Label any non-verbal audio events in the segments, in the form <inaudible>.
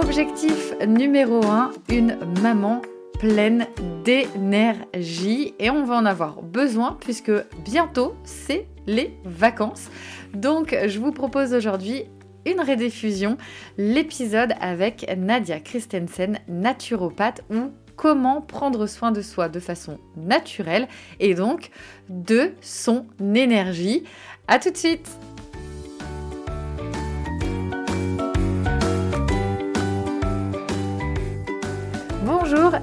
Objectif numéro 1, une maman pleine d'énergie et on va en avoir besoin puisque bientôt c'est les vacances. Donc je vous propose aujourd'hui une rediffusion, l'épisode avec Nadia Christensen, naturopathe ou comment prendre soin de soi de façon naturelle et donc de son énergie. A tout de suite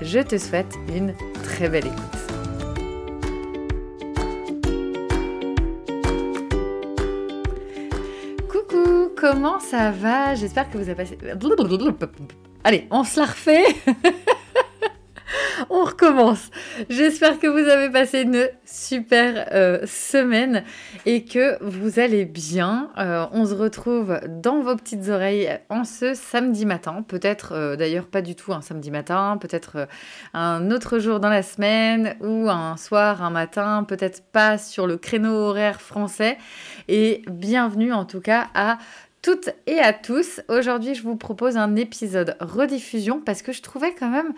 Je te souhaite une très belle écoute. Coucou, comment ça va? J'espère que vous avez passé... Allez, on se la refait <laughs> on recommence. J'espère que vous avez passé une super euh, semaine et que vous allez bien. Euh, on se retrouve dans vos petites oreilles en ce samedi matin. Peut-être euh, d'ailleurs pas du tout un samedi matin, peut-être un autre jour dans la semaine ou un soir, un matin, peut-être pas sur le créneau horaire français. Et bienvenue en tout cas à toutes et à tous. Aujourd'hui, je vous propose un épisode rediffusion parce que je trouvais quand même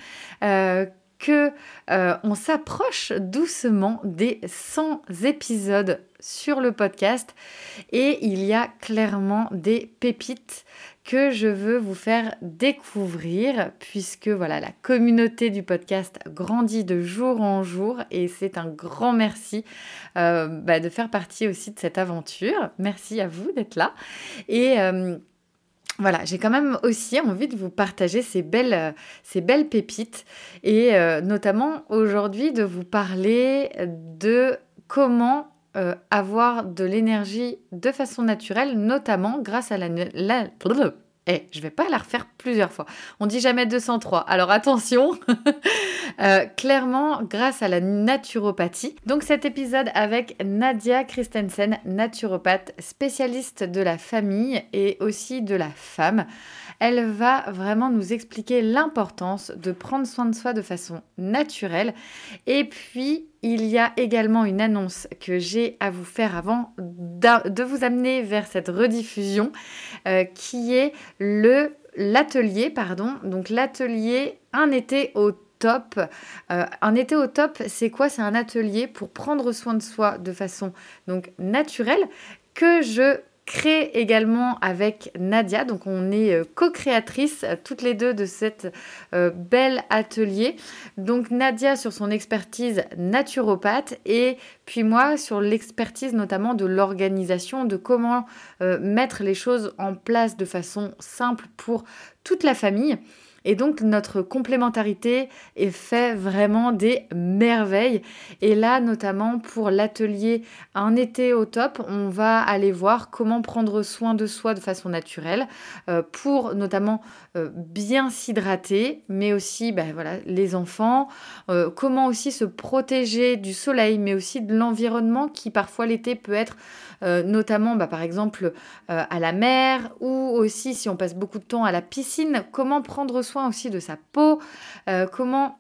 que euh, on s'approche doucement des 100 épisodes sur le podcast et il y a clairement des pépites que je veux vous faire découvrir puisque voilà la communauté du podcast grandit de jour en jour et c'est un grand merci euh, bah, de faire partie aussi de cette aventure. Merci à vous d'être là et euh, voilà, j'ai quand même aussi envie de vous partager ces belles, euh, pépites et euh, notamment aujourd'hui de vous parler de comment euh, avoir de l'énergie de façon naturelle, notamment grâce à la eh, je vais pas la refaire plusieurs fois. On dit jamais 203. Alors attention, <laughs> euh, clairement grâce à la naturopathie. Donc cet épisode avec Nadia Christensen, naturopathe, spécialiste de la famille et aussi de la femme. Elle va vraiment nous expliquer l'importance de prendre soin de soi de façon naturelle. Et puis, il y a également une annonce que j'ai à vous faire avant de vous amener vers cette rediffusion euh, qui est le l'atelier pardon donc l'atelier un été au top. Euh, un été au top, c'est quoi? C'est un atelier pour prendre soin de soi de façon donc naturelle que je crée également avec Nadia. Donc on est euh, co-créatrices euh, toutes les deux de cet euh, bel atelier. Donc Nadia sur son expertise naturopathe et puis moi sur l'expertise notamment de l'organisation, de comment mettre les choses en place de façon simple pour toute la famille. Et donc notre complémentarité est fait vraiment des merveilles. Et là, notamment pour l'atelier Un été au top, on va aller voir comment prendre soin de soi de façon naturelle euh, pour notamment euh, bien s'hydrater, mais aussi ben, voilà, les enfants, euh, comment aussi se protéger du soleil, mais aussi de l'environnement qui parfois l'été peut être notamment bah, par exemple à la mer ou aussi si on passe beaucoup de temps à la piscine, comment prendre soin aussi de sa peau, euh, comment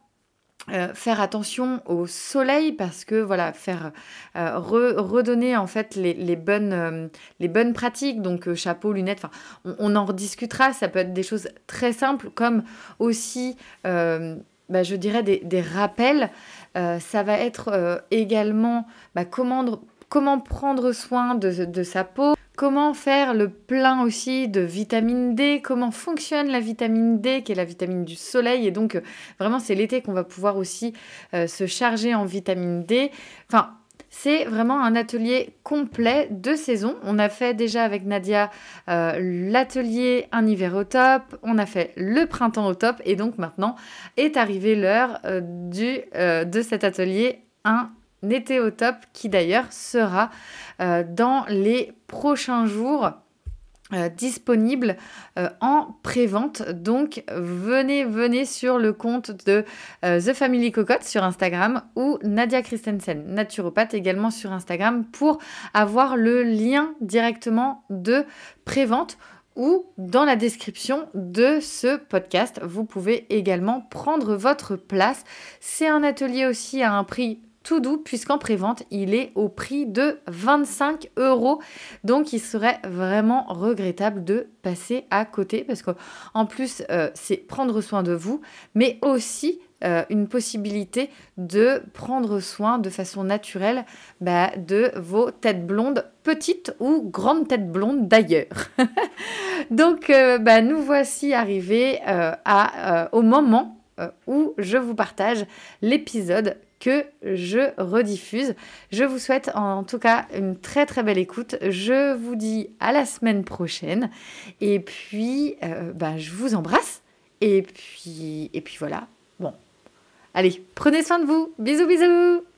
euh, faire attention au soleil parce que voilà faire euh, redonner en fait les, bonnes euh, les bonnes pratiques donc chapeau lunettes on, en rediscutera ça peut être des choses très simples comme aussi bah, je dirais des, rappels. Ça va être également bah, comment comment prendre soin de sa peau Comment faire le plein aussi de vitamine D Comment fonctionne la vitamine D, qui est la vitamine du soleil Et donc, euh, vraiment, c'est l'été qu'on va pouvoir aussi euh, se charger en vitamine D. Enfin, c'est vraiment un atelier complet de saison. On a fait déjà avec Nadia euh, l'atelier un hiver au top, on a fait le printemps au top, et donc maintenant est arrivée l'heure de cet atelier un été top qui d'ailleurs sera euh, dans les prochains jours. Euh, disponible euh, en pré-vente. Donc venez, venez sur le compte de The Family Cocotte sur Instagram ou Nadia Christensen, naturopathe également sur Instagram pour avoir le lien directement de pré-vente ou dans la description de ce podcast. Vous pouvez également prendre votre place. C'est un atelier aussi à un prix tout doux puisqu'en prévente, il est au prix de 25 euros. Donc il serait vraiment regrettable de passer à côté parce qu'en plus, euh, c'est prendre soin de vous, mais aussi euh, une possibilité de prendre soin de façon naturelle bah, de vos têtes blondes, petites ou grandes têtes blondes d'ailleurs. <laughs> Donc euh, bah, nous voici arrivés au moment où je vous partage l'épisode je rediffuse. Je vous souhaite en tout cas une très très belle écoute. Je vous dis à la semaine prochaine. Et puis, euh, ben, je vous embrasse. Et puis, et puis voilà. Bon. Allez, prenez soin de vous. Bisous, bisous.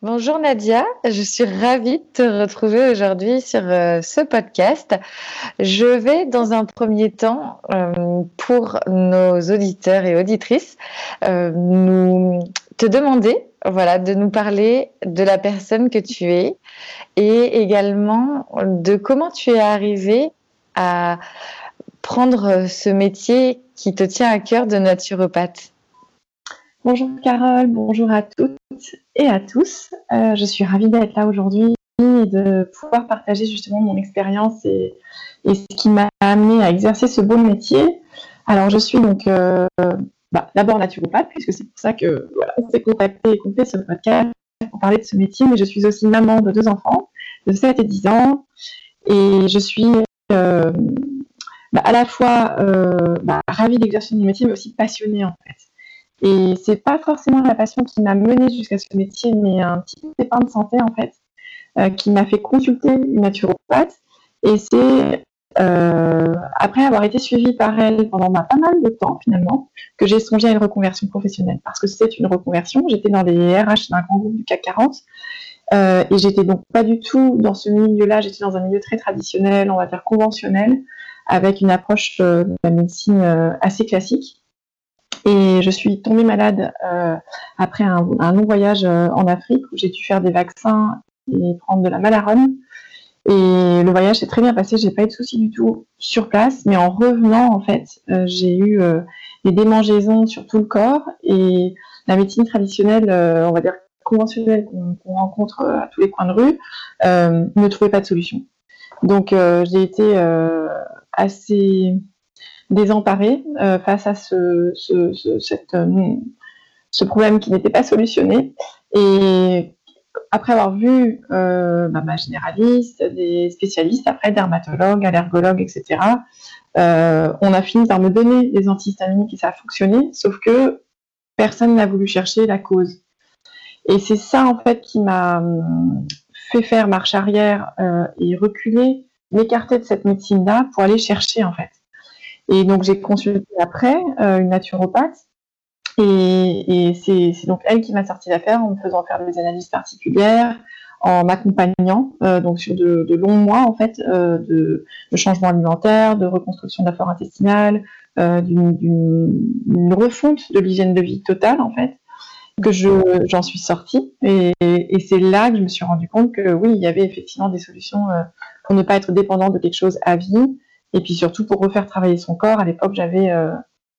Bonjour Nadia, je suis ravie de te retrouver aujourd'hui sur euh, ce podcast. Je vais dans un premier temps, euh, pour nos auditeurs et auditrices, euh, nous te demander voilà, de nous parler de la personne que tu es et également de comment tu es arrivée à prendre ce métier qui te tient à cœur de naturopathe. Bonjour Carole, bonjour à toutes et à tous. Euh, je suis ravie d'être là aujourd'hui et de pouvoir partager justement mon expérience et, ce qui m'a amené à exercer ce beau métier. Alors je suis donc euh, bah, d'abord naturopathe puisque c'est pour ça que voilà, on s'est contacté et fait ce podcast pour parler de ce métier, mais je suis aussi maman de deux enfants de 7 et 10 ans et je suis euh, bah, à la fois bah, ravie d'exercer mon métier mais aussi passionnée en fait. Et c'est pas forcément la passion qui m'a menée jusqu'à ce métier, mais un petit pépin de santé en fait, euh, qui m'a fait consulter une naturopathe. Et c'est euh, après avoir été suivie par elle pendant pas mal de temps finalement que j'ai songé à une reconversion professionnelle. Parce que c'était une reconversion. J'étais dans les RH d'un grand groupe du CAC 40. Euh, et j'étais donc pas du tout dans ce milieu-là, j'étais dans un milieu très traditionnel, on va dire conventionnel, avec une approche de la médecine assez classique. Et je suis tombée malade euh, après un, long voyage euh, en Afrique où j'ai dû faire des vaccins et prendre de la malarone. Et le voyage s'est très bien passé, j'ai pas eu de soucis du tout sur place, mais en revenant, en fait, euh, j'ai eu des démangeaisons sur tout le corps et la médecine traditionnelle, on va dire conventionnelle qu'on rencontre à tous les coins de rue, ne trouvait pas de solution. Donc j'ai été assez désemparée euh, face à euh, ce problème qui n'était pas solutionné. Et après avoir vu euh, bah, ma généraliste, des spécialistes, après dermatologues, allergologues, etc., on a fini par me donner des antihistaminiques et ça a fonctionné, sauf que personne n'a voulu chercher la cause. Et c'est ça, en fait, qui m'a fait faire marche arrière et reculer, m'écarter de cette médecine-là pour aller chercher, en fait. Et donc j'ai consulté après euh, une naturopathe. Et, c'est donc elle qui m'a sorti l'affaire en me faisant faire des analyses particulières, en m'accompagnant euh, donc sur de, longs mois en fait euh, de, changement alimentaire, de reconstruction de la flore intestinale, d'une refonte de l'hygiène de vie totale en fait que j'en suis sortie. Et, et c'est là que je me suis rendu compte que oui il y avait effectivement des solutions pour ne pas être dépendant de quelque chose à vie et puis surtout pour refaire travailler son corps, à l'époque j'avais euh,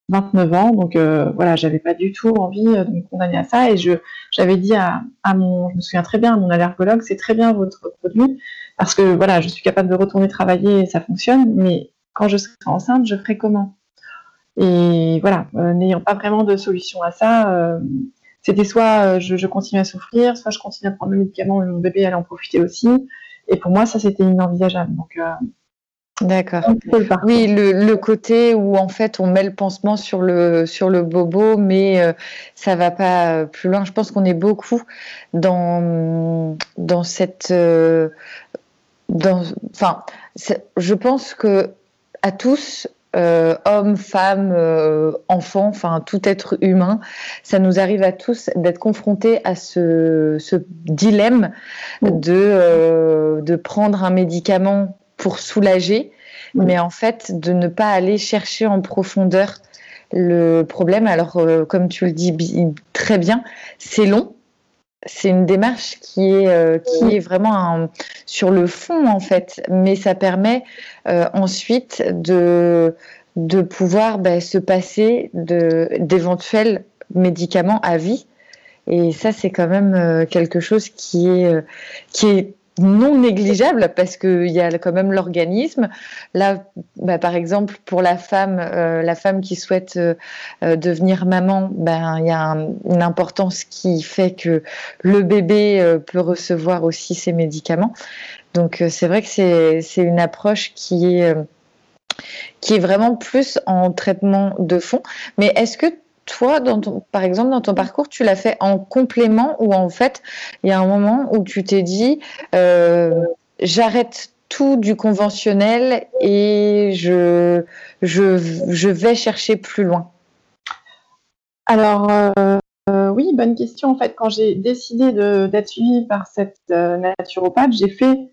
29 ans, donc euh, voilà, j'avais pas du tout envie de me condamner à ça. Et je j'avais dit à, mon, je me souviens très bien, à mon allergologue, c'est très bien votre produit parce que voilà, je suis capable de retourner travailler et ça fonctionne, mais quand je serai enceinte, je ferai comment? Et voilà, n'ayant pas vraiment de solution à ça, c'était soit je, je continue à souffrir, soit je continue à prendre le médicament et mon bébé allait en profiter aussi. Et pour moi, ça, c'était inenvisageable. Donc, euh, D'accord. Oui, le, côté où en fait on met le pansement sur le sur le bobo, mais euh, ça va pas plus loin. Je pense qu'on est beaucoup dans dans cette euh, dans enfin je pense que à tous euh, hommes, femmes, euh, enfants, enfin tout être humain, ça nous arrive à tous d'être confrontés à ce, dilemme de, euh, de prendre un médicament pour soulager, mais en fait de ne pas aller chercher en profondeur le problème. Alors, comme tu le dis très bien, c'est long c'est une démarche qui est, euh, qui est vraiment sur le fond en fait, mais ça permet euh, ensuite de, de pouvoir bah, se passer d'éventuels médicaments à vie. Et ça, c'est quand même euh, quelque chose qui est, qui est non négligeable parce qu'il y a quand même l'organisme. Là, bah, par exemple, pour la femme, euh, la femme qui souhaite euh, euh, devenir maman, ben il y a une importance qui fait que le bébé peut recevoir aussi ses médicaments. Donc c'est vrai que c'est une approche qui est qui est vraiment plus en traitement de fond. Mais est-ce que toi, dans ton, par exemple, dans ton parcours, tu l'as fait en complément ou en fait, il y a un moment où tu t'es dit, euh, j'arrête tout du conventionnel et je, je, je vais chercher plus loin? Alors, euh, oui, bonne question. En fait, quand j'ai décidé d'être suivie par cette euh, naturopathe, j'ai fait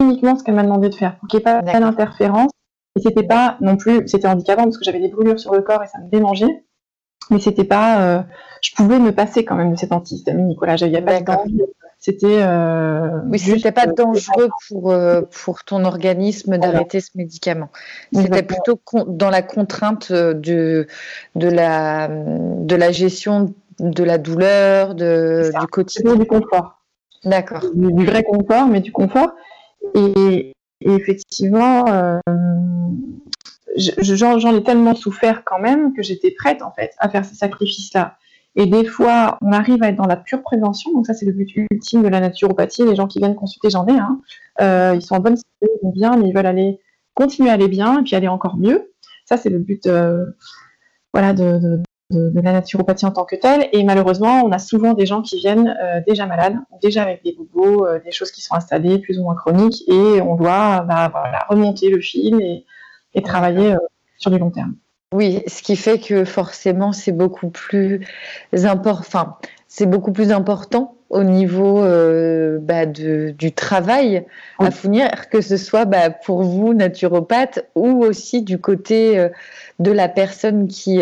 uniquement ce qu'elle m'a demandé de faire pour qu'il n'y ait pas d'interférence. Et c'était pas non plus, c'était handicapant parce que j'avais des brûlures sur le corps et ça me démangeait mais c'était pas. Euh, je pouvais me passer quand même de cet antihistaminique. Nicolas. j'avais pas. C'était. Euh, oui, c'était pas euh, dangereux pour euh, pour ton organisme d'arrêter ce médicament. C'était plutôt dans la contrainte de de la de la gestion de la douleur, de du quotidien, du confort. D'accord. Du, vrai confort, mais du confort. Et, et effectivement, j'en ai tellement souffert quand même que j'étais prête en fait à faire ces sacrifices-là. Et des fois, on arrive à être dans la pure prévention, donc ça c'est le but ultime de la naturopathie. Les gens qui viennent consulter, j'en ai, hein, euh, ils sont en bonne santé, ils vont bien, mais ils veulent aller continuer à aller bien et puis aller encore mieux. Ça c'est le but, euh, voilà, de, la naturopathie en tant que telle. Et malheureusement, on a souvent des gens qui viennent euh, déjà malades, déjà avec des bobos, des choses qui sont installées plus ou moins chroniques, et on doit bah, remonter le fil et et travailler euh, sur du long terme. Oui, ce qui fait que forcément c'est beaucoup plus important. Enfin, c'est beaucoup plus important au niveau euh, bah, de, du travail à fournir, que ce soit bah, pour vous naturopathe ou aussi du côté euh, de la personne qui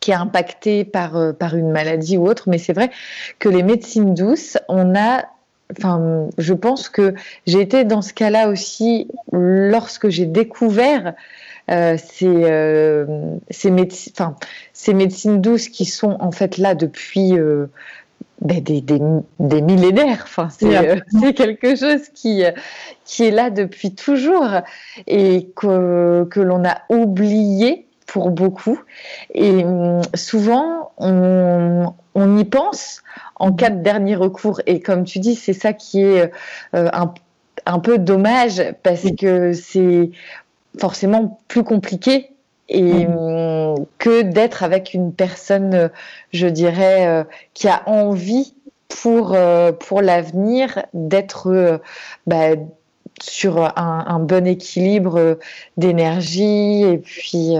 qui est impactée par par une maladie ou autre. Mais c'est vrai que les médecines douces, on a enfin, je pense que j'ai été dans ce cas-là aussi lorsque j'ai découvert euh, ces, euh, ces, médecines douces qui sont en fait là depuis euh, ben, des, des, des, millénaires. Enfin, c'est quelque chose qui, qui est là depuis toujours et que, que l'on a oublié pour beaucoup. Et hum, souvent, on, on y pense en cas de dernier recours. Et comme tu dis, c'est ça qui est euh, un, peu dommage parce que c'est forcément plus compliqué et mm. que d'être avec une personne, je dirais, euh, qui a envie pour euh, pour l'avenir d'être bah, sur un, bon équilibre d'énergie et puis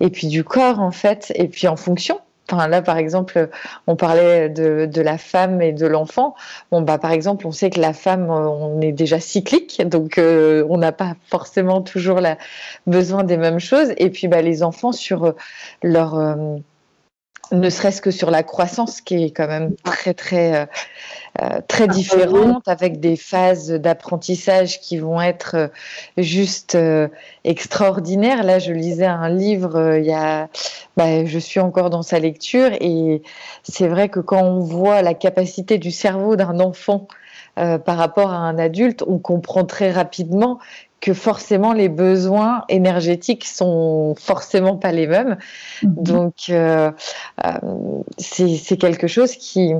et puis du corps en fait et puis en fonction là, par exemple, on parlait de, la femme et de l'enfant. Bon, bah, par exemple, on sait que la femme, euh, on est déjà cyclique, donc euh, on n'a pas forcément toujours la, besoin des mêmes choses. Et puis, bah, les enfants, sur leur, ne serait-ce que sur la croissance qui est quand même très très euh, euh, très différente avec des phases d'apprentissage qui vont être euh, juste extraordinaires. Là, je lisais un livre il y a, bah, je suis encore dans sa lecture et c'est vrai que quand on voit la capacité du cerveau d'un enfant par rapport à un adulte, on comprend très rapidement que forcément les besoins énergétiques sont forcément pas les mêmes. Mhm. Donc euh, euh, c'est quelque chose qui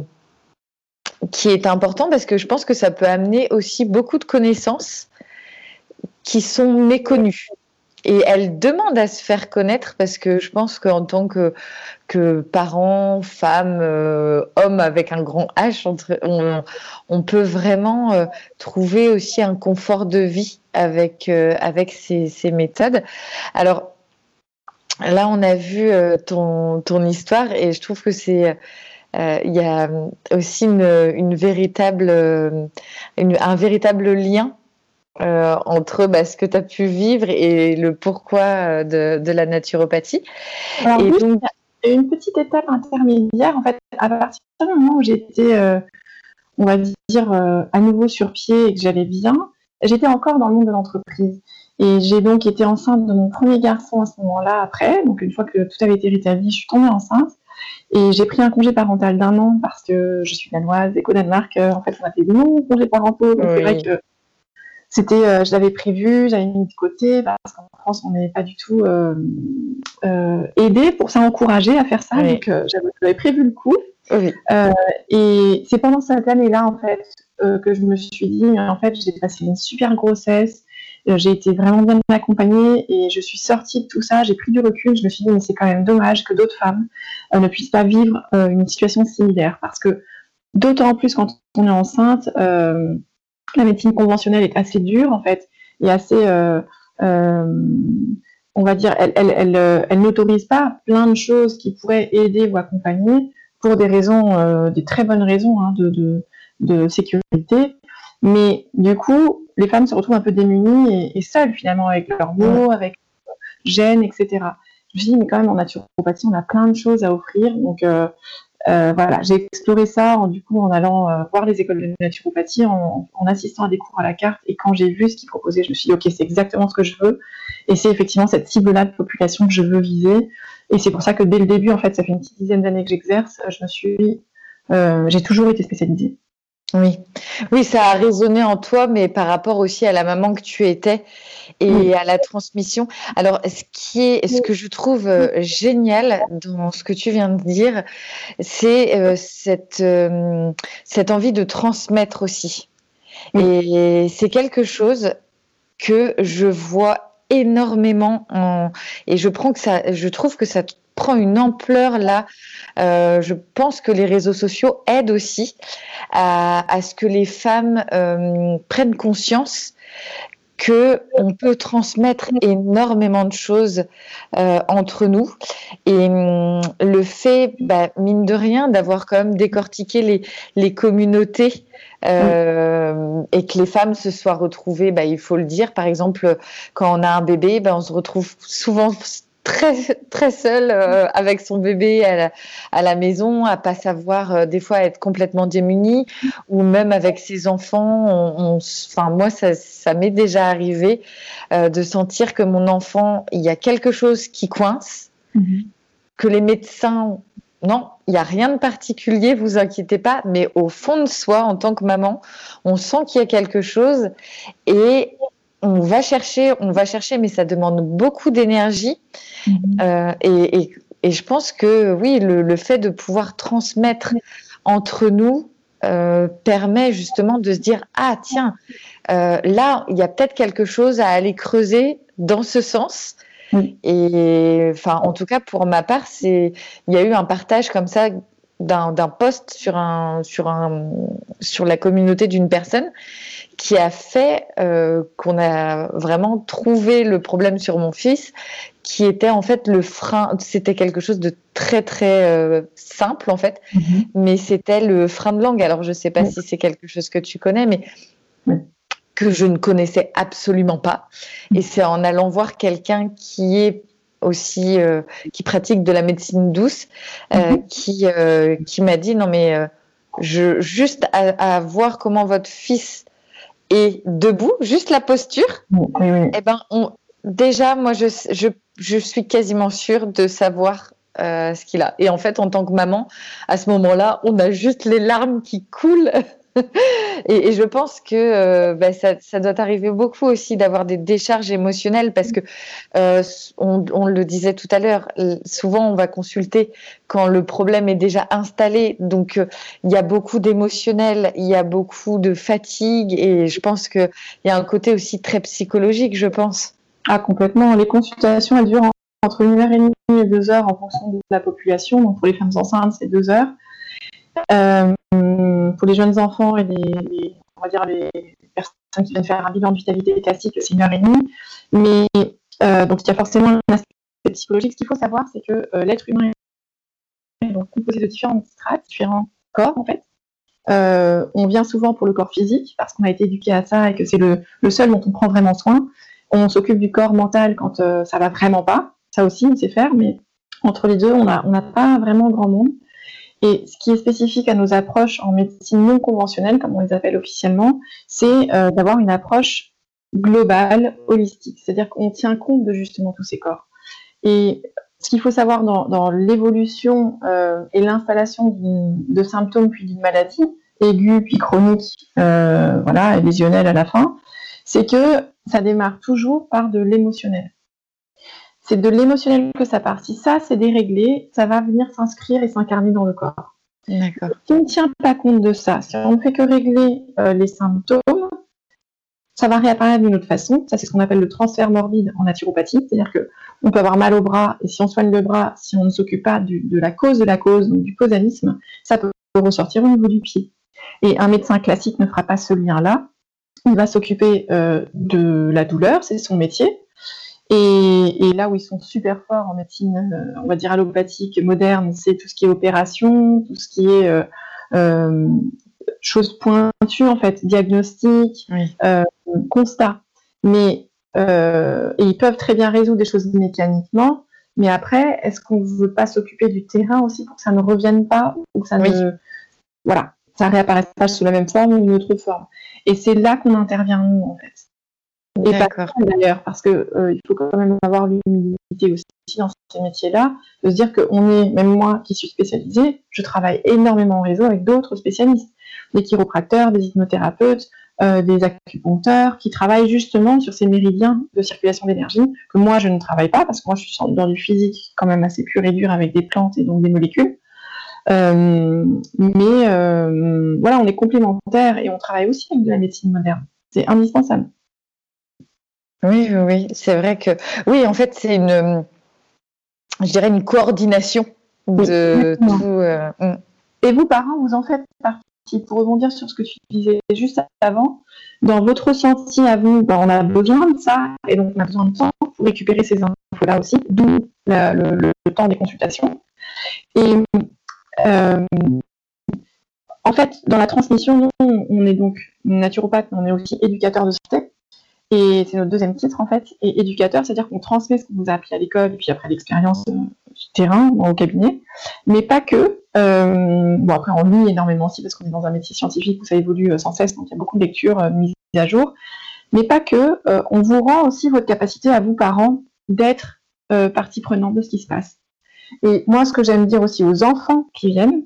qui est important parce que je pense que ça peut amener aussi beaucoup de connaissances qui sont méconnues. Et elle demande à se faire connaître parce que je pense qu'en tant que, que parent, femme, euh, homme avec un grand H, on, peut vraiment euh, trouver aussi un confort de vie avec, euh, avec ces, méthodes. Alors là, on a vu ton, ton histoire et je trouve que c'est il y a aussi une véritable, un véritable lien euh, entre bah, ce que tu as pu vivre et le pourquoi euh, de, de la naturopathie. Alors, et donc... Il y a une petite étape intermédiaire, en fait, à partir du moment où j'étais, euh, on va dire, à nouveau sur pied et que j'allais bien, j'étais encore dans le monde de l'entreprise. Et j'ai donc été enceinte de mon premier garçon à ce moment-là après. Donc, une fois que tout avait été rétabli, je suis tombée enceinte. Et j'ai pris un congé parental d'un an parce que je suis danoise et qu'au Danemark, en fait, on a fait de longs congés parentaux. Donc, c'est vrai que c'était, euh, je l'avais prévu, j'avais mis de côté parce qu'en France on n'est pas du tout euh, euh, aidé pour s'encourager à faire ça. Donc j'avais prévu le coup. Oui. et c'est pendant cette année-là en fait que je me suis dit, en fait j'ai passé une super grossesse, j'ai été vraiment bien accompagnée et je suis sortie de tout ça, j'ai pris du recul, je me suis dit mais c'est quand même dommage que d'autres femmes ne puissent pas vivre une situation similaire parce que d'autant plus quand on est enceinte, la médecine conventionnelle est assez dure en fait et assez, euh, euh, on va dire, elle, elle, elle, euh, elle n'autorise pas plein de choses qui pourraient aider ou accompagner pour des raisons, des très bonnes raisons hein, de, de, de, sécurité. Mais du coup, les femmes se retrouvent un peu démunies et, seules finalement avec leurs mots, avec gêne, etc. Je me dit, mais quand même en naturopathie, on a plein de choses à offrir. Donc, euh, voilà, j'ai exploré ça en, du coup en allant euh, voir les écoles de naturopathie, en, assistant à des cours à la carte. Et quand j'ai vu ce qu'ils proposaient, je me suis dit, ok, c'est exactement ce que je veux. Et c'est effectivement cette cible-là de population que je veux viser. Et c'est pour ça que dès le début, en fait, ça fait une petite dizaine d'années que j'exerce, je me suis, euh, j'ai toujours été spécialisée. Oui, oui, ça a résonné en toi, mais par rapport aussi à la maman que tu étais et à la transmission. Alors, ce qui est, ce que je trouve euh, génial dans ce que tu viens de dire, c'est euh, cette euh, cette envie de transmettre aussi. Et c'est quelque chose que je vois énormément en, et je prends que ça, je trouve que ça prend une ampleur là. Euh, je pense que les réseaux sociaux aident aussi à, ce que les femmes euh, prennent conscience que on peut transmettre énormément de choses euh, entre nous et hum, le fait bah, mine de rien d'avoir quand même décortiqué les, les communautés et que les femmes se soient retrouvées bah, il faut le dire par exemple quand on a un bébé bah, on se retrouve souvent très très seule euh, avec son bébé à la, à la, maison, à pas savoir euh, des fois être complètement démunie, ou même avec ses enfants. On, enfin moi ça, ça m'est déjà arrivé euh, de sentir que mon enfant il y a quelque chose qui coince, mm-hmm. que les médecins non, il n'y a rien de particulier, vous inquiétez pas, mais au fond de soi, en tant que maman, on sent qu'il y a quelque chose et on va chercher, on va chercher, mais ça demande beaucoup d'énergie. Mhm. Euh, et, je pense que oui, le, fait de pouvoir transmettre entre nous euh, permet justement de se dire ah tiens, euh, là il y a peut-être quelque chose à aller creuser dans ce sens. Et enfin, en tout cas pour ma part, c'est il y a eu un partage comme ça d'un post sur un sur un sur la communauté d'une personne qui a fait euh, qu'on a vraiment trouvé le problème sur mon fils, qui était en fait le frein. C'était quelque chose de très très euh, simple en fait, mhm. mais c'était le frein de langue. Alors je sais pas si c'est quelque chose que tu connais, mais que je ne connaissais absolument pas. Et c'est en allant voir quelqu'un qui est aussi qui pratique de la médecine douce, mhm. qui, qui m'a dit non mais je, juste à, voir comment votre fils est debout, juste la posture, et eh ben on, déjà moi je, je, je suis quasiment sûre de savoir euh, ce qu'il a. Et en fait, en tant que maman, à ce moment-là, on a juste les larmes qui coulent. <laughs> <laughs> et, je pense que euh, bah, ça, doit arriver beaucoup aussi d'avoir des décharges émotionnelles parce que euh, on, le disait tout à l'heure, souvent on va consulter quand le problème est déjà installé. Donc il y a beaucoup d'émotionnel, il y a beaucoup de fatigue et je pense qu'il y a un côté aussi très psychologique, je pense. Ah complètement. Les consultations elles durent entre une heure et demie et deux heures en fonction de la population. Donc pour les femmes enceintes, c'est deux heures. Euh, pour les jeunes enfants et les, on va dire les personnes qui viennent faire un bilan de vitalité classique, c'est une heure et demie. Mais euh, donc il y a forcément un aspect psychologique. Ce qu'il faut savoir, c'est que euh, l'être humain est donc composé de différentes strates, différents corps en fait. on vient souvent pour le corps physique parce qu'on a été éduqué à ça et que c'est le, seul dont on prend vraiment soin. On s'occupe du corps mental quand ça va vraiment pas. Ça aussi, on sait faire, mais entre les deux, on n'a pas vraiment grand monde. Et ce qui est spécifique à nos approches en médecine non conventionnelle, comme on les appelle officiellement, c'est euh, d'avoir une approche globale, holistique. C'est-à-dire qu'on tient compte de justement tous ces corps. Et ce qu'il faut savoir dans, l'évolution euh, et l'installation de symptômes puis d'une maladie, aiguë puis chronique, euh, voilà, et lésionnelle à la fin, c'est que ça démarre toujours par de l'émotionnel c'est de l'émotionnel que ça part. Si ça, c'est déréglé, ça va venir s'inscrire et s'incarner dans le corps. D'accord. Si on ne tient pas compte de ça, si on ne fait que régler euh, les symptômes, ça va réapparaître d'une autre façon. Ça, c'est ce qu'on appelle le transfert morbide en naturopathie. C'est-à-dire qu'on peut avoir mal au bras, et si on soigne le bras, si on ne s'occupe pas de la cause de la cause, donc du causanisme, ça peut ressortir au niveau du pied. Et un médecin classique ne fera pas ce lien-là. Il va s'occuper euh, de la douleur, c'est son métier. Et, là où ils sont super forts en médecine, euh, on va dire allopathique, moderne, c'est tout ce qui est opération, tout ce qui est euh, euh choses pointues en fait, diagnostic, euh, constat. Mais et ils peuvent très bien résoudre des choses mécaniquement. Mais après, est-ce qu'on ne veut pas s'occuper du terrain aussi pour que ça ne revienne pas ou que ça ne voilà, ça réapparaisse pas sous la même forme ou une autre forme? Et c'est là qu'on intervient nous en fait. Et pas d'ailleurs, parce qu'il euh, il faut quand même avoir l'humilité aussi dans ces métiers-là, de se dire qu'on est, même moi qui suis spécialisée, je travaille énormément en réseau avec d'autres spécialistes, des chiropracteurs, des hypnothérapeutes, euh, des acupuncteurs, qui travaillent justement sur ces méridiens de circulation d'énergie, que moi je ne travaille pas, parce que moi je suis dans du physique quand même assez pur et dur avec des plantes et donc des molécules. Euh, mais voilà, on est complémentaires et on travaille aussi avec de la médecine moderne. C'est indispensable. Oui, oui, c'est vrai que oui, en fait, c'est une, je dirais une coordination de tout. Euh, mm. Et vous, parents, vous en faites partie. Pour rebondir sur ce que tu disais juste avant, dans votre ressenti à vous, ben, on a besoin de ça, et donc on a besoin de temps pour récupérer ces infos-là aussi, d'où le, temps des consultations. Et euh, en fait, dans la transmission, on est donc naturopathe, mais on est aussi éducateur de santé. Et c'est notre deuxième titre en fait. Et éducateur, c'est-à-dire qu'on transmet ce qu'on vous a appris à l'école et puis après l'expérience euh, du terrain, au cabinet. Mais pas que. Euh, bon après on lit énormément aussi parce qu'on est dans un métier scientifique où ça évolue euh, sans cesse, donc il y a beaucoup de lectures mises à jour. Mais pas que. on vous rend aussi votre capacité à vous parents d'être partie prenante de ce qui se passe. Et moi, ce que j'aime dire aussi aux enfants qui viennent,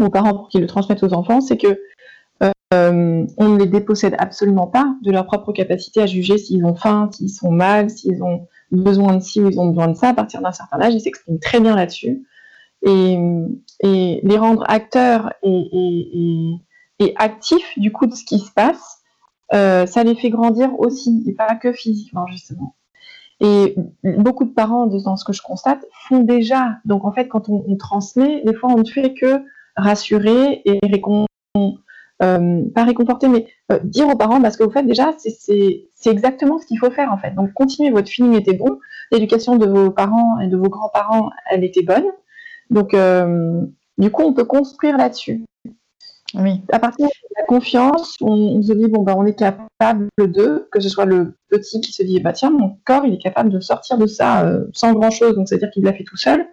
aux parents pour qu'ils le transmettent aux enfants, c'est que euh, on ne les dépossède absolument pas de leur propre capacité à juger s'ils ont faim, s'ils sont mal, s'ils ont besoin de ci ou ils ont besoin de ça. À partir d'un certain âge, ils s'expriment très bien là-dessus. Et, les rendre acteurs et, actifs du coup de ce qui se passe, euh, ça les fait grandir aussi, et pas que physiquement justement. Et beaucoup de parents, dans ce que je constate, font déjà. Donc en fait, quand on, transmet, des fois on ne fait que rassurer et réconcilier euh, pas réconforter, mais euh, dire aux parents, parce que vous faites déjà, c'est exactement ce qu'il faut faire en fait. Donc continuez, votre feeling était bon, l'éducation de vos parents et de vos grands-parents, elle était bonne. Donc euh, du coup, on peut construire là-dessus. Oui. À partir de la confiance, on, se dit bon ben on est capable de, que ce soit le petit qui se dit bah tiens mon corps il est capable de sortir de ça sans grand chose, donc c'est à dire qu'il l'a fait tout seul,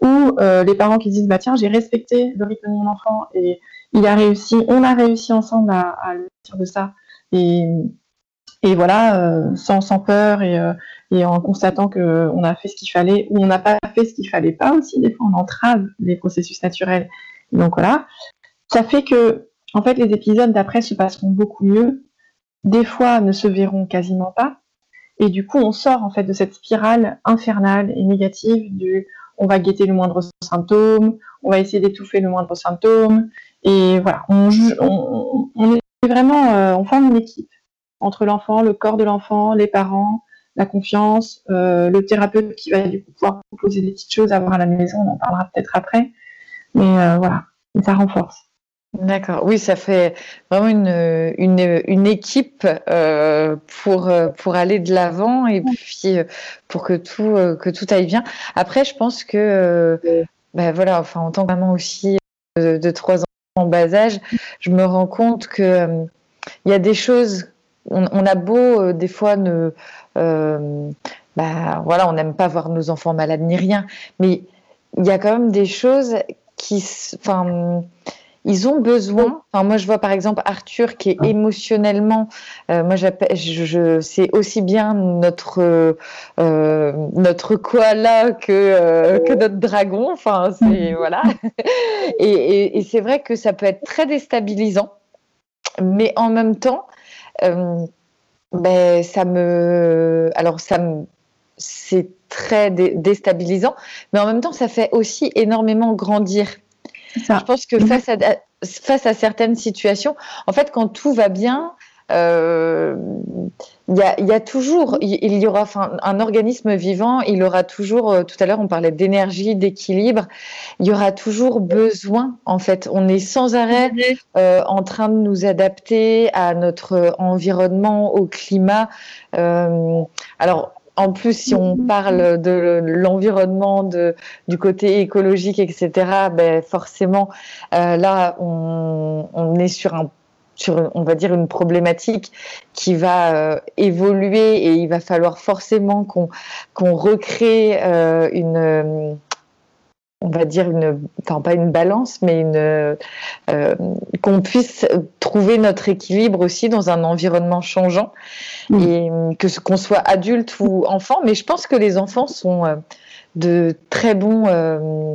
ou les parents qui disent bah tiens j'ai respecté le rythme de mon enfant et il a réussi, on a réussi ensemble à, le sortir de ça et et voilà euh, sans, sans peur et, et en constatant que on a fait ce qu'il fallait ou on n'a pas fait ce qu'il fallait pas aussi des fois on entrave les processus naturels donc voilà ça fait que, en fait, les épisodes d'après se passeront beaucoup mieux. Des fois, ne se verront quasiment pas. Et du coup, on sort, en fait, de cette spirale infernale et négative du on va guetter le moindre symptôme, on va essayer d'étouffer le moindre symptôme. Et voilà, on, est vraiment, euh, on forme une équipe entre l'enfant, le corps de l'enfant, les parents, la confiance, euh, le thérapeute qui va du coup pouvoir proposer des petites choses à voir à la maison, on en parlera peut-être après. Mais euh, voilà, ça renforce. D'accord. Oui, ça fait vraiment une, une, une équipe euh, pour, pour aller de l'avant et puis euh, pour que tout, euh, que tout aille bien. Après, je pense que, ben voilà, enfin, en tant que maman aussi de, trois ans en bas âge, je me rends compte que il y a des choses, on, on a beau des fois ne, bah, voilà, on n'aime pas voir nos enfants malades ni rien, mais il y a quand même des choses qui, enfin, ils ont besoin. Enfin, moi, je vois par exemple Arthur qui est ah. émotionnellement. Euh, moi, j'appelle, je, c'est aussi bien notre euh, notre koala que euh, que notre dragon. Enfin, c'est <laughs> voilà. et, et, c'est vrai que ça peut être très déstabilisant, mais en même temps, ben ça me. Alors ça me. C'est très déstabilisant, mais en même temps, ça fait aussi énormément grandir. Je pense que face à, face à certaines situations, en fait, quand tout va bien, euh, il y, a, y, a, toujours, il y aura, enfin, un organisme vivant, il aura toujours, euh, tout à l'heure on parlait d'énergie, d'équilibre, il y aura toujours besoin, en fait, on est sans arrêt euh, en train de nous adapter à notre environnement, au climat. Alors, en plus, si on parle de l'environnement, du côté écologique, etc., ben forcément, euh, là, on, est sur un on va dire, une problématique qui va euh, évoluer et il va falloir forcément qu'on qu'on recrée euh, une on va dire une, enfin pas une balance, mais une euh, qu'on puisse trouver notre équilibre aussi dans un environnement changeant mm. et que qu'on soit adulte ou enfant. Mais je pense que les enfants sont euh, de très bons, euh,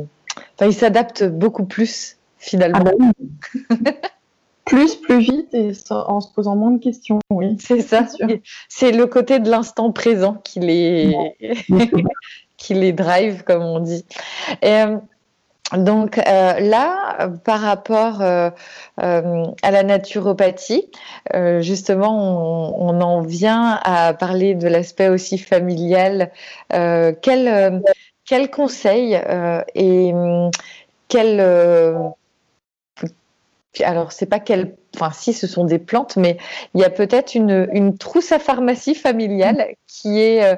enfin ils s'adaptent beaucoup plus finalement. Ah bah <laughs> plus, plus vite et en se posant moins de questions, oui. C'est ça. C'est le côté de l'instant présent qui les, <laughs> qui les drive, comme on dit. Euh, donc euh, là, par rapport euh, à la naturopathie, justement, on, en vient à parler de l'aspect aussi familial. quel, quel conseil et quel alors c'est pas quel enfin si ce sont des plantes, mais il y a peut-être une, une, trousse à pharmacie familiale qui est, euh,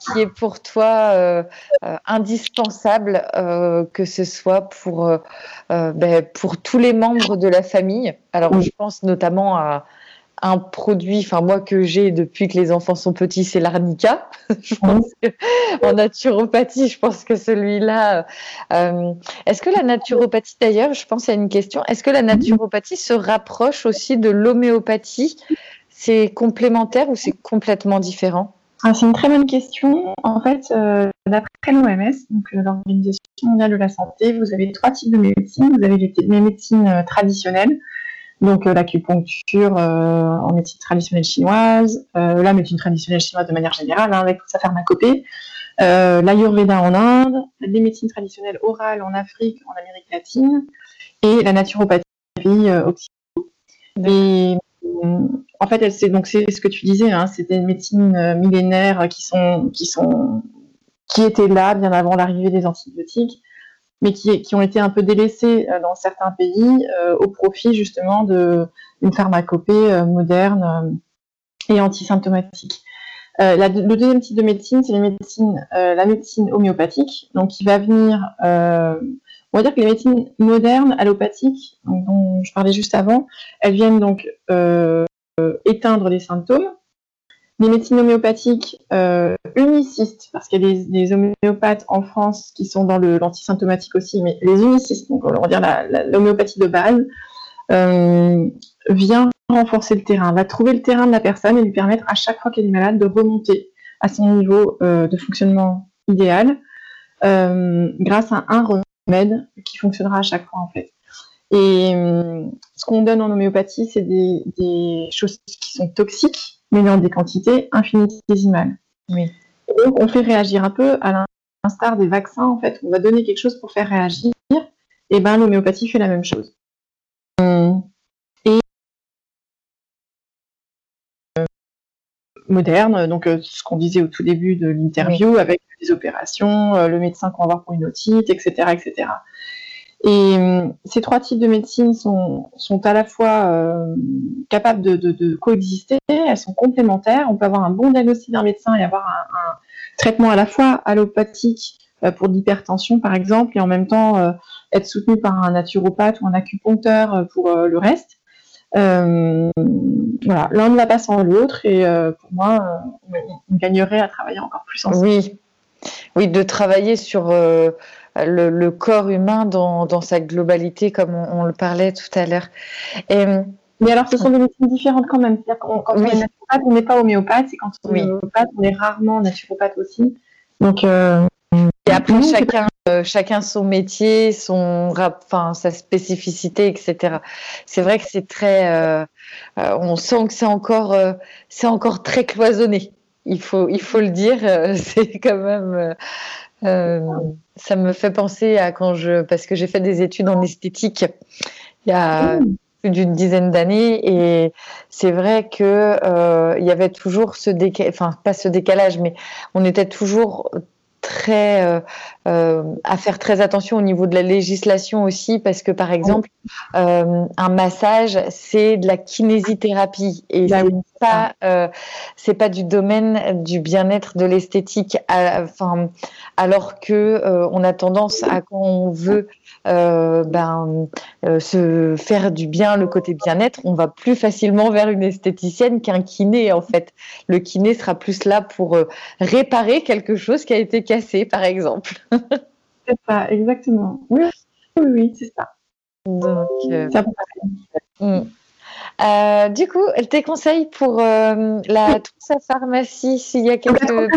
qui est pour toi euh, euh, indispensable, que ce soit pour, ben, pour tous les membres de la famille. Alors je pense notamment à, un produit, enfin moi que j'ai depuis que les enfants sont petits, c'est l'arnica. <laughs> en naturopathie, je pense que celui-là. Euh, est-ce que la naturopathie, d'ailleurs, je pense à une question. Est-ce que la naturopathie se rapproche aussi de l'homéopathie? C'est complémentaire ou c'est complètement différent? Ah, C'est une très bonne question. En fait, euh, d'après l'OMS, donc euh, l'Organisation mondiale de la santé, vous avez trois types de médecine. Vous avez les médecines traditionnelles donc euh, l'acupuncture euh, en médecine traditionnelle chinoise, euh, la médecine traditionnelle chinoise de manière générale, hein, avec toute sa pharmacopée, l'ayurveda en Inde, les médecines traditionnelles orales en Afrique, en Amérique latine, et la naturopathie occidentale. Et en fait, c'est donc c'est ce que tu disais, hein, c'était des médecines millénaires qui sont qui sont qui étaient là bien avant l'arrivée des antibiotiques mais qui, qui, ont été un peu délaissés euh, dans certains pays euh, au profit justement d'une pharmacopée euh, moderne et antisymptomatique. Euh, le deuxième type de médecine, c'est la médecine homéopathique, donc qui va venir on va dire que les médecines modernes, allopathiques, dont je parlais juste avant, elles viennent donc euh, éteindre les symptômes. Les médecines homéopathiques euh, unicistes, parce qu'il y a des, homéopathes en France qui sont dans l'antisymptomatique aussi, mais les unicistes, donc on va dire l'homéopathie de base, euh, vient renforcer le terrain, va trouver le terrain de la personne et lui permettre à chaque fois qu'elle est malade de remonter à son niveau euh, de fonctionnement idéal grâce à un remède qui fonctionnera à chaque fois en fait. Et ce qu'on donne en homéopathie, c'est des, choses qui sont toxiques, mais dans des quantités infinitésimales. Oui. donc, on fait réagir un peu à l'instar des vaccins, en fait. On va donner quelque chose pour faire réagir. Et ben, l'homéopathie fait la même chose. Et moderne, donc euh, ce qu'on disait au tout début de l'interview, avec des opérations, euh, le médecin qu'on va voir pour une otite, etc., etc. Et euh, ces trois types de médecine sont, sont à la fois euh, capables de, coexister, elles sont complémentaires. On peut avoir un bon diagnostic d'un médecin et avoir un, un, traitement à la fois allopathique euh, pour l'hypertension, par exemple, et en même temps être soutenu par un naturopathe ou un acupuncteur pour le reste. voilà, l'un ne va pas sans l'autre, et pour moi, on, gagnerait à travailler encore plus ensemble. Oui, oui, de travailler sur le, corps humain dans, sa globalité, comme on, le parlait tout à l'heure. mais alors, ce sont des médecines différentes quand même. C'est-à-dire quand on est naturopathe, on n'est pas homéopathe, et quand on est homéopathe, on est rarement naturopathe aussi. Donc, euh, et après, chacun, euh, chacun son métier, son enfin, sa spécificité, etc. C'est vrai que c'est très. Euh, on sent que c'est encore, c'est encore très cloisonné. Il faut, il faut le dire. <laughs> c'est quand même. Ça me fait penser à quand je, parce que j'ai fait des études en esthétique il y a plus d'une dizaine d'années et c'est vrai que euh, il y avait toujours ce décalage, enfin pas ce décalage, mais on était toujours très euh, euh, à faire très attention au niveau de la législation aussi parce que par exemple euh, un massage c'est de la kinésithérapie. Et bah c'est pas c'est pas du domaine du bien-être de l'esthétique enfin alors que on a tendance à quand on veut ben se faire du bien le côté bien-être on va plus facilement vers une esthéticienne qu'un kiné en fait le kiné sera plus là pour réparer quelque chose qui a été cassé par exemple <laughs> c'est ça, exactement. Oui, oui, c'est ça. Donc, euh, hmm. euh, du coup, tes conseils pour euh, la trousse à pharmacie, s'il y a quelque chose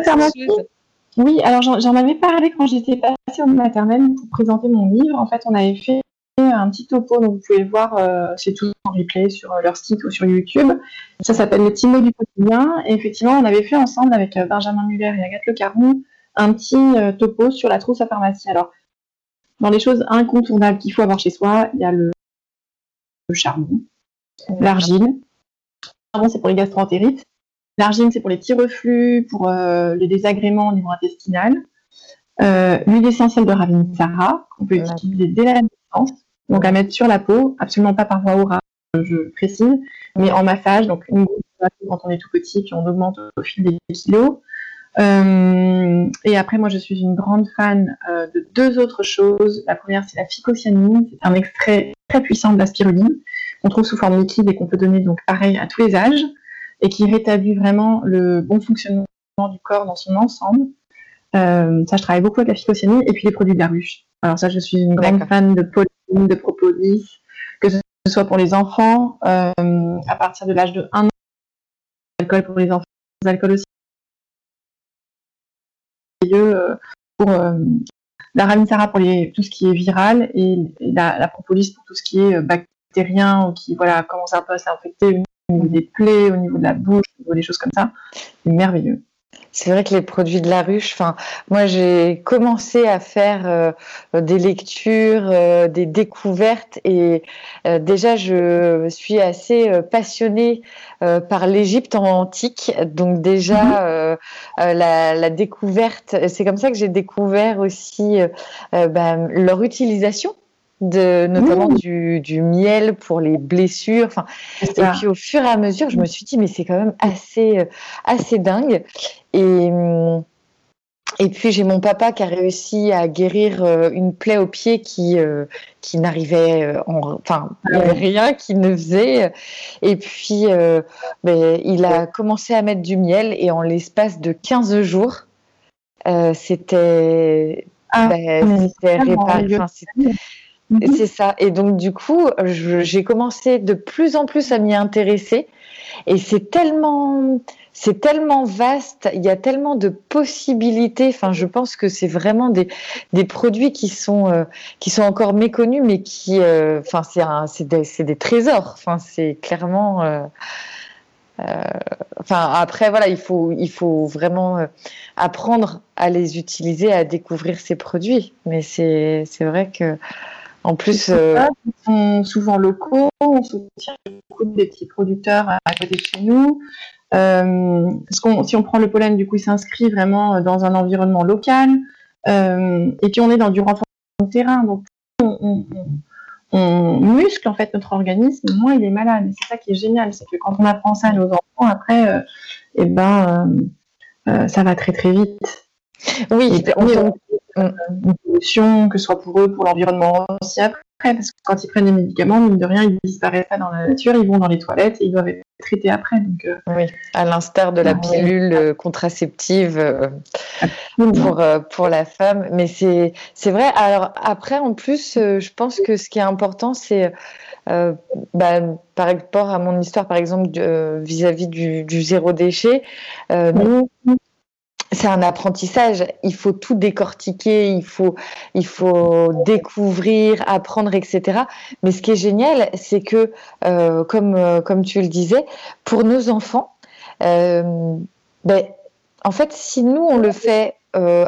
Oui, alors j'en avais parlé quand j'étais passée au maternelle pour présenter mon livre. En fait, on avait fait un petit topo, donc vous pouvez voir, c'est tout en replay sur leur site ou sur YouTube. Ça s'appelle le petit mot du quotidien. Et effectivement, on avait fait ensemble avec Benjamin Muller et Agathe Le Caron un petit euh, topo sur la trousse à pharmacie. Alors, dans les choses incontournables qu'il faut avoir chez soi, il y a le, charbon, l'argile. Le charbon, c'est pour les gastroentérites. L'argile, c'est pour les petits reflux, pour euh, les désagréments au niveau intestinal. Euh, l'huile essentielle de Ravinsara, qu'on peut utiliser dès la naissance, donc à mettre sur la peau, absolument pas par voie orale, je précise, mais en massage, donc une goutte quand on est tout petit, puis on augmente au fil des kilos. Euh, et après, moi, je suis une grande fan euh, de deux autres choses. La première, c'est la phycocyanine. C'est un extrait très puissant de la spiruline qu'on trouve sous forme liquide et qu'on peut donner donc pareil à tous les âges et qui rétablit vraiment le bon fonctionnement du corps dans son ensemble. Euh, ça, je travaille beaucoup avec la phycocyanine et puis les produits de la ruche. Alors ça, je suis une grande fan de pollen, de propolis, que ce soit pour les enfants euh, à partir de l'âge de 1 an, l'alcool pour les enfants, l'alcool aussi euh, pour euh, la Ravensara pour les, tout ce qui est viral et, la, propolis pour tout ce qui est bactérien ou qui voilà commence un peu à s'infecter au niveau des plaies, au niveau de la bouche, au niveau des choses comme ça. C'est merveilleux. C'est vrai que les produits de la ruche, enfin, moi j'ai commencé à faire euh, des lectures, euh, des découvertes et euh, déjà je suis assez passionnée par l'Égypte antique. Donc déjà mhm. la, découverte, c'est comme ça que j'ai découvert aussi ben, leur utilisation de notamment du, du, miel pour les blessures. Enfin, et puis au fur et à mesure, je me suis dit mais c'est quand même assez assez dingue. Et et puis j'ai mon papa qui a réussi à guérir euh, une plaie au pied qui euh, qui n'arrivait euh, enfin avait rien qui ne faisait. Et puis ben, il a commencé à mettre du miel et en l'espace de 15 jours c'était ah, ben, c'est ça et donc du coup j'ai commencé de plus en plus à m'y intéresser et c'est tellement c'est tellement vaste, il y a tellement de possibilités. Enfin, je pense que c'est vraiment des, produits qui sont euh, qui sont encore méconnus, mais qui, euh, enfin, c'est des, des, trésors. Enfin, c'est clairement. Euh, enfin, après, voilà, il faut il faut vraiment apprendre à les utiliser, à découvrir ces produits. Mais c'est vrai que en plus, ils sont souvent locaux. On soutient beaucoup des petits producteurs à côté de chez nous. Euh, si on prend le pollen, du coup, il s'inscrit vraiment euh, dans un environnement local. Euh, et puis on est dans du renforcement de terrain, donc on, muscle en fait notre organisme, moins il est malade. c'est ça qui est génial, c'est que quand on apprend ça à nos enfants, après, eh ben, ça va très très vite. Oui, on, une solution, que ce soit pour eux, pour l'environnement aussi après parce que quand ils prennent des médicaments, mine de rien, ils disparaissent pas dans la nature, ils vont dans les toilettes et ils doivent être traités après. Donc, euh, Oui, à l'instar de la pilule euh, contraceptive euh, pour, pour la femme. Mais c'est vrai. Alors après, en plus, je pense que ce qui est important, c'est bah, par rapport à mon histoire, par exemple, vis-à-vis du, du, zéro déchet, nous, c'est un apprentissage. Il faut tout décortiquer, il faut, il faut découvrir, apprendre, etc. Mais ce qui est génial, c'est que, euh, comme, euh, comme tu le disais, pour nos enfants, euh, ben, en fait, si nous, on le fait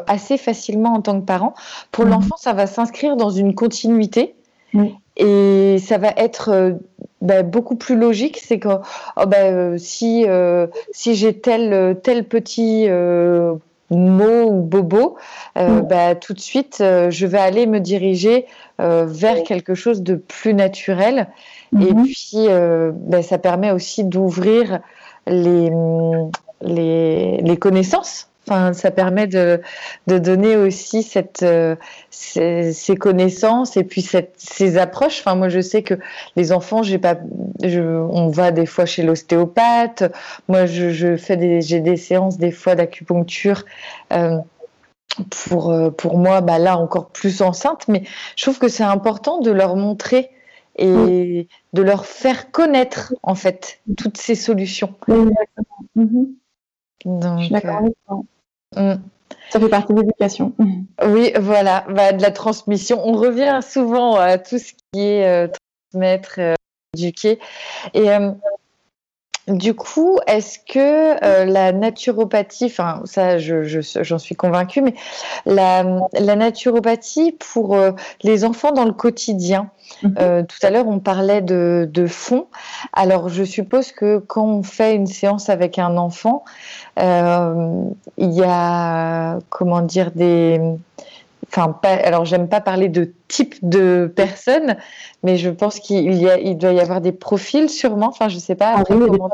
assez facilement en tant que parents, pour mhm. l'enfant, ça va s'inscrire dans une continuité. Et ça va être ben, beaucoup plus logique, c'est que oh, ben, si, euh, si j'ai tel, tel petit euh, mot ou bobo, euh, mm. ben, tout de suite, je vais aller me diriger vers quelque chose de plus naturel. Et mm-hmm. puis, ben, ça permet aussi d'ouvrir les, les, les connaissances Enfin, ça permet de, de donner aussi cette, euh, ces, ces, connaissances et puis cette, ces approches. Enfin, moi, je sais que les enfants, j'ai pas, je, on va des fois chez l'ostéopathe. Moi, je, je fais des, j'ai des séances des fois d'acupuncture. Euh, pour, euh, pour moi, bah là encore plus enceinte, mais je trouve que c'est important de leur montrer et de leur faire connaître en fait toutes ces solutions. Donc, je suis d'accord Mm. Ça fait partie de l'éducation. Oui, voilà, bah, de la transmission. On revient souvent à tout ce qui est euh, transmettre, euh, éduquer. Et euh, du coup, est-ce que la naturopathie, enfin ça, j'en je, suis convaincue, mais la, la naturopathie pour les enfants dans le quotidien, Mhm. Euh, tout à l'heure, on parlait de, de, fond. Alors, je suppose que quand on fait une séance avec un enfant, euh, il y a, comment dire, des... Enfin, pas, alors j'aime pas parler de type de personne, mais je pense qu'il y a, il doit y avoir des profils sûrement. Enfin, je sais pas comment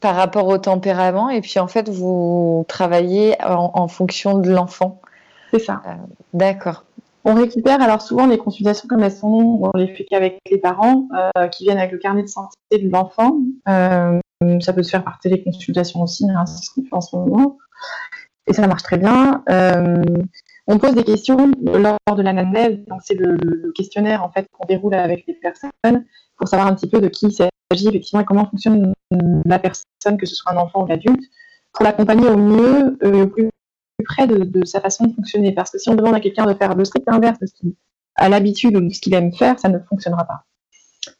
Par rapport au tempérament, et puis en fait, vous travaillez en, fonction de l'enfant. C'est ça. Euh, d'accord. On récupère alors souvent les consultations comme elles sont, on les fait qu'avec les parents euh, qui viennent avec le carnet de santé de l'enfant. Euh, ça peut se faire par téléconsultation aussi, hein, c'est ce qu'on fait en ce moment. Et ça marche très bien. Euh, on pose des questions lors de l'anamnèse, donc c'est le, questionnaire en fait qu'on déroule avec les personnes pour savoir un petit peu de qui il s'agit effectivement et comment fonctionne la personne, que ce soit un enfant ou l'adulte, pour l'accompagner au mieux, au plus près de, sa façon de fonctionner. Parce que si on demande à quelqu'un de faire le strict inverse de ce qu'il a l'habitude ou de ce qu'il aime faire, ça ne fonctionnera pas.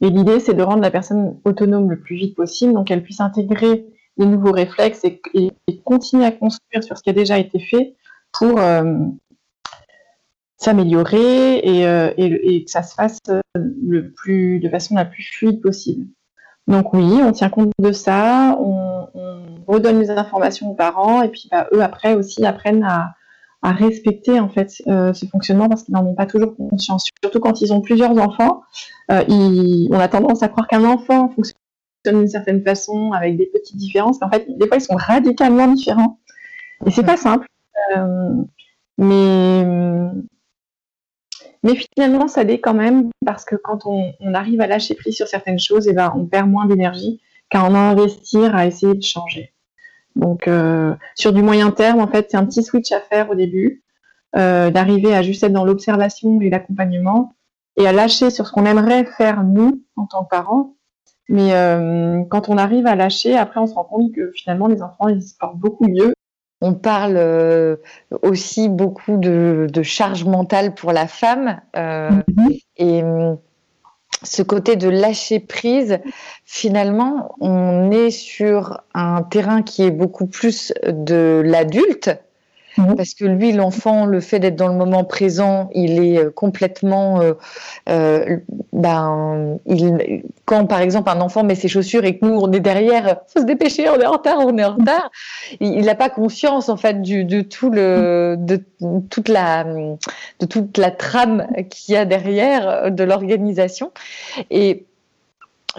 Et l'idée, c'est de rendre la personne autonome le plus vite possible, donc qu'elle puisse intégrer les nouveaux réflexes et, continuer à construire sur ce qui a déjà été fait pour euh, s'améliorer euh, et, que ça se fasse euh, le plus, de façon la plus fluide possible. Donc oui, on tient compte de ça, on, redonne les informations aux parents et puis bah, eux après aussi apprennent à, respecter en fait ce fonctionnement parce qu'ils n'en ont pas toujours conscience. Surtout quand ils ont plusieurs enfants, on a tendance à croire qu'un enfant fonctionne d'une certaine façon avec des petites différences, mais en fait des fois ils sont radicalement différents. Et c'est pas simple, mais mais finalement, ça l'est quand même parce que quand on, arrive à lâcher prise sur certaines choses, et eh ben, on perd moins d'énergie qu'à en investir à essayer de changer. Donc, euh, sur du moyen terme, en fait, c'est un petit switch à faire au début, euh, d'arriver à juste être dans l'observation et l'accompagnement et à lâcher sur ce qu'on aimerait faire nous en tant que parents. Mais euh, quand on arrive à lâcher, après, on se rend compte que finalement, les enfants, ils se portent beaucoup mieux on parle euh, aussi beaucoup de, charge mentale pour la femme. Euh, mhm. Et ce côté de lâcher prise, finalement, on est sur un terrain qui est beaucoup plus de l'adulte Mhm. Parce que lui, l'enfant, le fait d'être dans le moment présent, il est euh, complètement. Euh, euh, ben, il, quand par exemple un enfant met ses chaussures et que nous on est derrière, faut se dépêcher, on est en retard, on est en retard. Il n'a pas conscience en fait du, de tout le, de toute la, de toute la trame qu'il y a derrière de l'organisation. Et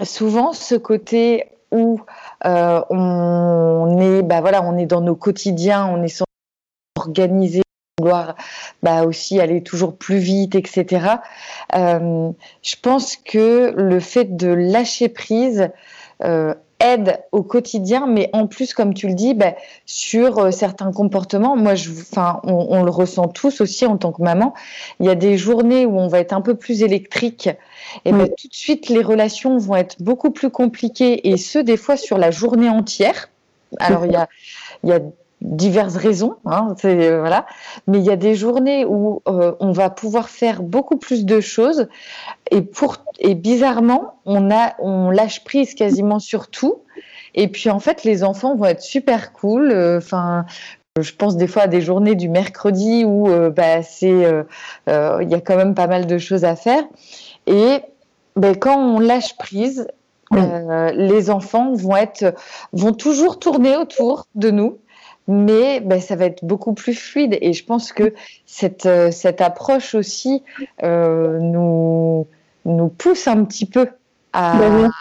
souvent, ce côté où euh, on est, bah voilà, on est dans nos quotidiens, on est sur organiser, vouloir bah, aussi aller toujours plus vite, etc. Euh, je pense que le fait de lâcher prise euh, aide au quotidien, mais en plus, comme tu le dis, bah, sur euh, certains comportements, moi, je, enfin, on, le ressent tous aussi en tant que maman. Il y a des journées où on va être un peu plus électrique, et bah, tout de suite, les relations vont être beaucoup plus compliquées, et ce, des fois, sur la journée entière. Alors, il y a, il y a diverses raisons, hein, euh, voilà. Mais il y a des journées où euh, on va pouvoir faire beaucoup plus de choses et pour et bizarrement on a on lâche prise quasiment sur tout. Et puis en fait les enfants vont être super cool. Euh, enfin. je pense des fois à des journées du mercredi où bah, c'est, il y a quand même pas mal de choses à faire. Et ben, quand on lâche prise, les enfants vont être, vont toujours tourner autour de nous mais ben, ça va être beaucoup plus fluide. Et je pense que cette, euh, cette approche aussi euh, nous, nous pousse un petit peu à, ben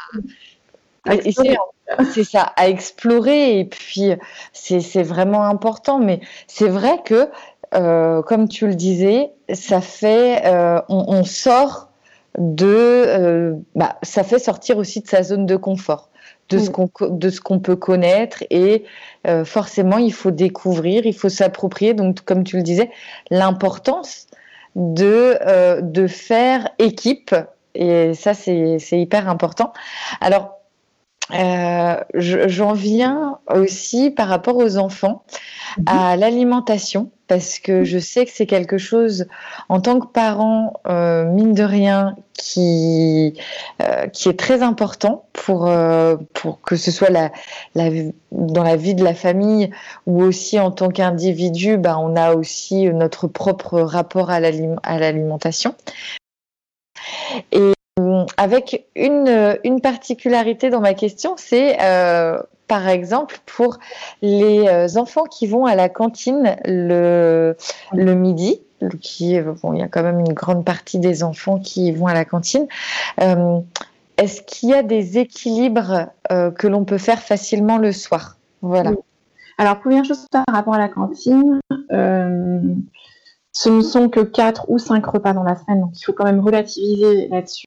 c'est ça, à explorer. Et puis, c'est vraiment important. Mais c'est vrai que, euh, comme tu le disais, ça fait, euh, on, on, sort de, euh, bah, ça fait sortir aussi de sa zone de confort de ce qu'on de ce qu'on peut connaître et euh, forcément il faut découvrir, il faut s'approprier. Donc comme tu le disais, l'importance de euh, de faire équipe et ça c'est hyper important. Alors euh, j'en viens aussi par rapport aux enfants mhm. à l'alimentation parce que je sais que c'est quelque chose en tant que parent euh, mine de rien qui euh, qui est très important pour pour que ce soit la, la, dans la vie de la famille ou aussi en tant qu'individu bah on a aussi notre propre rapport à l'alimentation. Et avec une, particularité dans ma question, c'est euh, par exemple pour les euh, enfants qui vont à la cantine le, le midi, qui, bon, il y a quand même une grande partie des enfants qui vont à la cantine. Euh, est-ce qu'il y a des équilibres que l'on peut faire facilement le soir? Voilà. Alors, première chose par rapport à la cantine, ce ne sont que 4 ou 5 repas dans la semaine, donc il faut quand même relativiser là-dessus.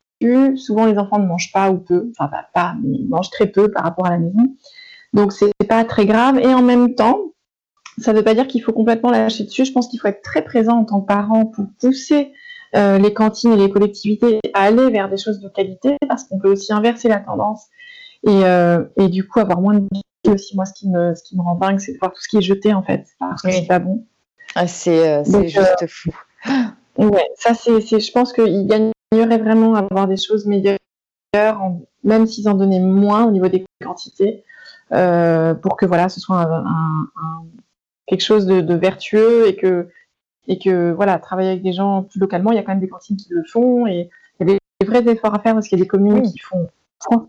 Souvent, les enfants ne mangent pas ou peu, enfin pas, mais ils mangent très peu par rapport à la maison. Donc, c'est pas très grave. Et en même temps, ça ne veut pas dire qu'il faut complètement lâcher dessus. Je pense qu'il faut être très présent en tant que parent pour pousser euh, les cantines et les collectivités à aller vers des choses de qualité, parce qu'on peut aussi inverser la tendance et, euh, et du coup avoir moins de aussi. Moi, ce qui me, ce qui me rend dingue, c'est de voir tout ce qui est jeté en fait, parce que c'est pas bon. Ah, c'est euh, juste fou. Ouais, ça c'est, je pense qu'il y a gagnerait vraiment avoir des choses meilleures, même s'ils en donnaient moins au niveau des quantités, euh, pour que voilà, ce soit un, quelque chose de, vertueux et que, et que voilà, travailler avec des gens plus localement, il y a quand même des cantines qui le font et il y a des, vrais efforts à faire parce qu'il y a des communes qui font franchement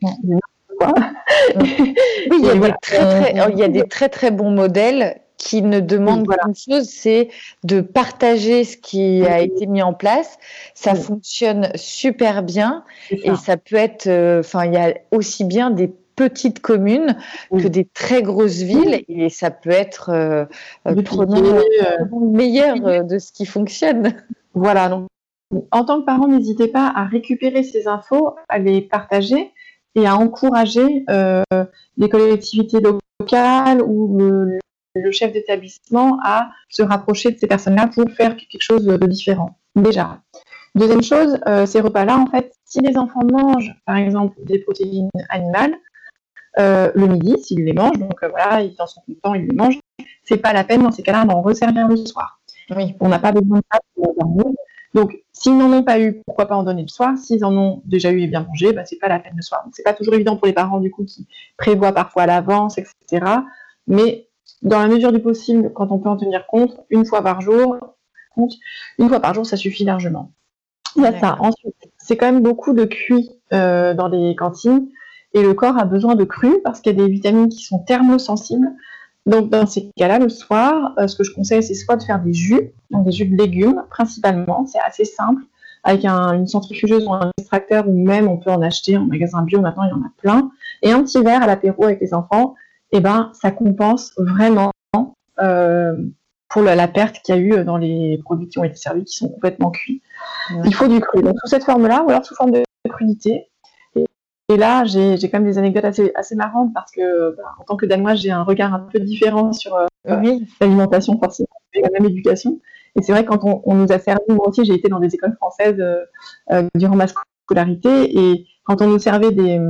oui, <laughs> il y, a des très, très, il y a des très très bons modèles qui ne demande qu'une chose, c'est de partager ce qui a été mis en place. Ça fonctionne super bien et ça. peut être, euh, enfin, il y a aussi bien des petites communes que des très grosses villes et ça peut être euh, prenant le meilleur de ce qui fonctionne. Voilà, donc en tant que parent, n'hésitez pas à récupérer ces infos, à les partager et à encourager euh, les collectivités locales ou le, chef d'établissement à se rapprocher de ces personnes-là pour faire quelque chose de différent. Déjà. Deuxième chose, euh, ces repas-là, en fait, si les enfants mangent, par exemple, des protéines animales, euh, le midi, s'ils les mangent, donc voilà, ils en sont contents, ils les mangent, c'est pas la peine dans ces cas-là d'en resservir le soir. Oui. On n'a pas besoin de ça pour dormir. Donc, s'ils n'en ont pas eu, pourquoi pas en donner le soir? S'ils en ont déjà eu et bien mangé, bah, c'est pas la peine le soir. Donc, c'est pas toujours évident pour les parents du coup qui prévoient parfois à l'avance, etc. Mais dans la mesure du possible, quand on peut en tenir compte, une fois par jour, une fois par jour, ça suffit largement. Il y a ça. Ensuite, c'est quand même beaucoup de cuit euh, dans les cantines et le corps a besoin de cru parce qu'il y a des vitamines qui sont thermosensibles. Donc, dans ces cas-là, le soir, euh, ce que je conseille, c'est soit de faire des jus, donc des jus de légumes principalement, c'est assez simple, avec une centrifugeuse ou un extracteur, ou même on peut en acheter en magasin bio, maintenant il y en a plein, et un petit verre à l'apéro avec les enfants, eh ben ça compense vraiment euh, pour la, perte qu'il y a eu dans les produits qui ont été servis, qui sont complètement cuits. Il faut du cru, donc sous cette forme-là, ou alors sous forme de crudité, et là, j'ai quand même des anecdotes assez, assez marrantes parce que, bah, en tant que Danoise, j'ai un regard un peu différent sur euh, l'alimentation, forcément, et la même éducation. Et c'est vrai, quand on, on, nous a servi, moi aussi, j'ai été dans des écoles françaises euh, euh durant ma scolarité, et quand on nous servait des,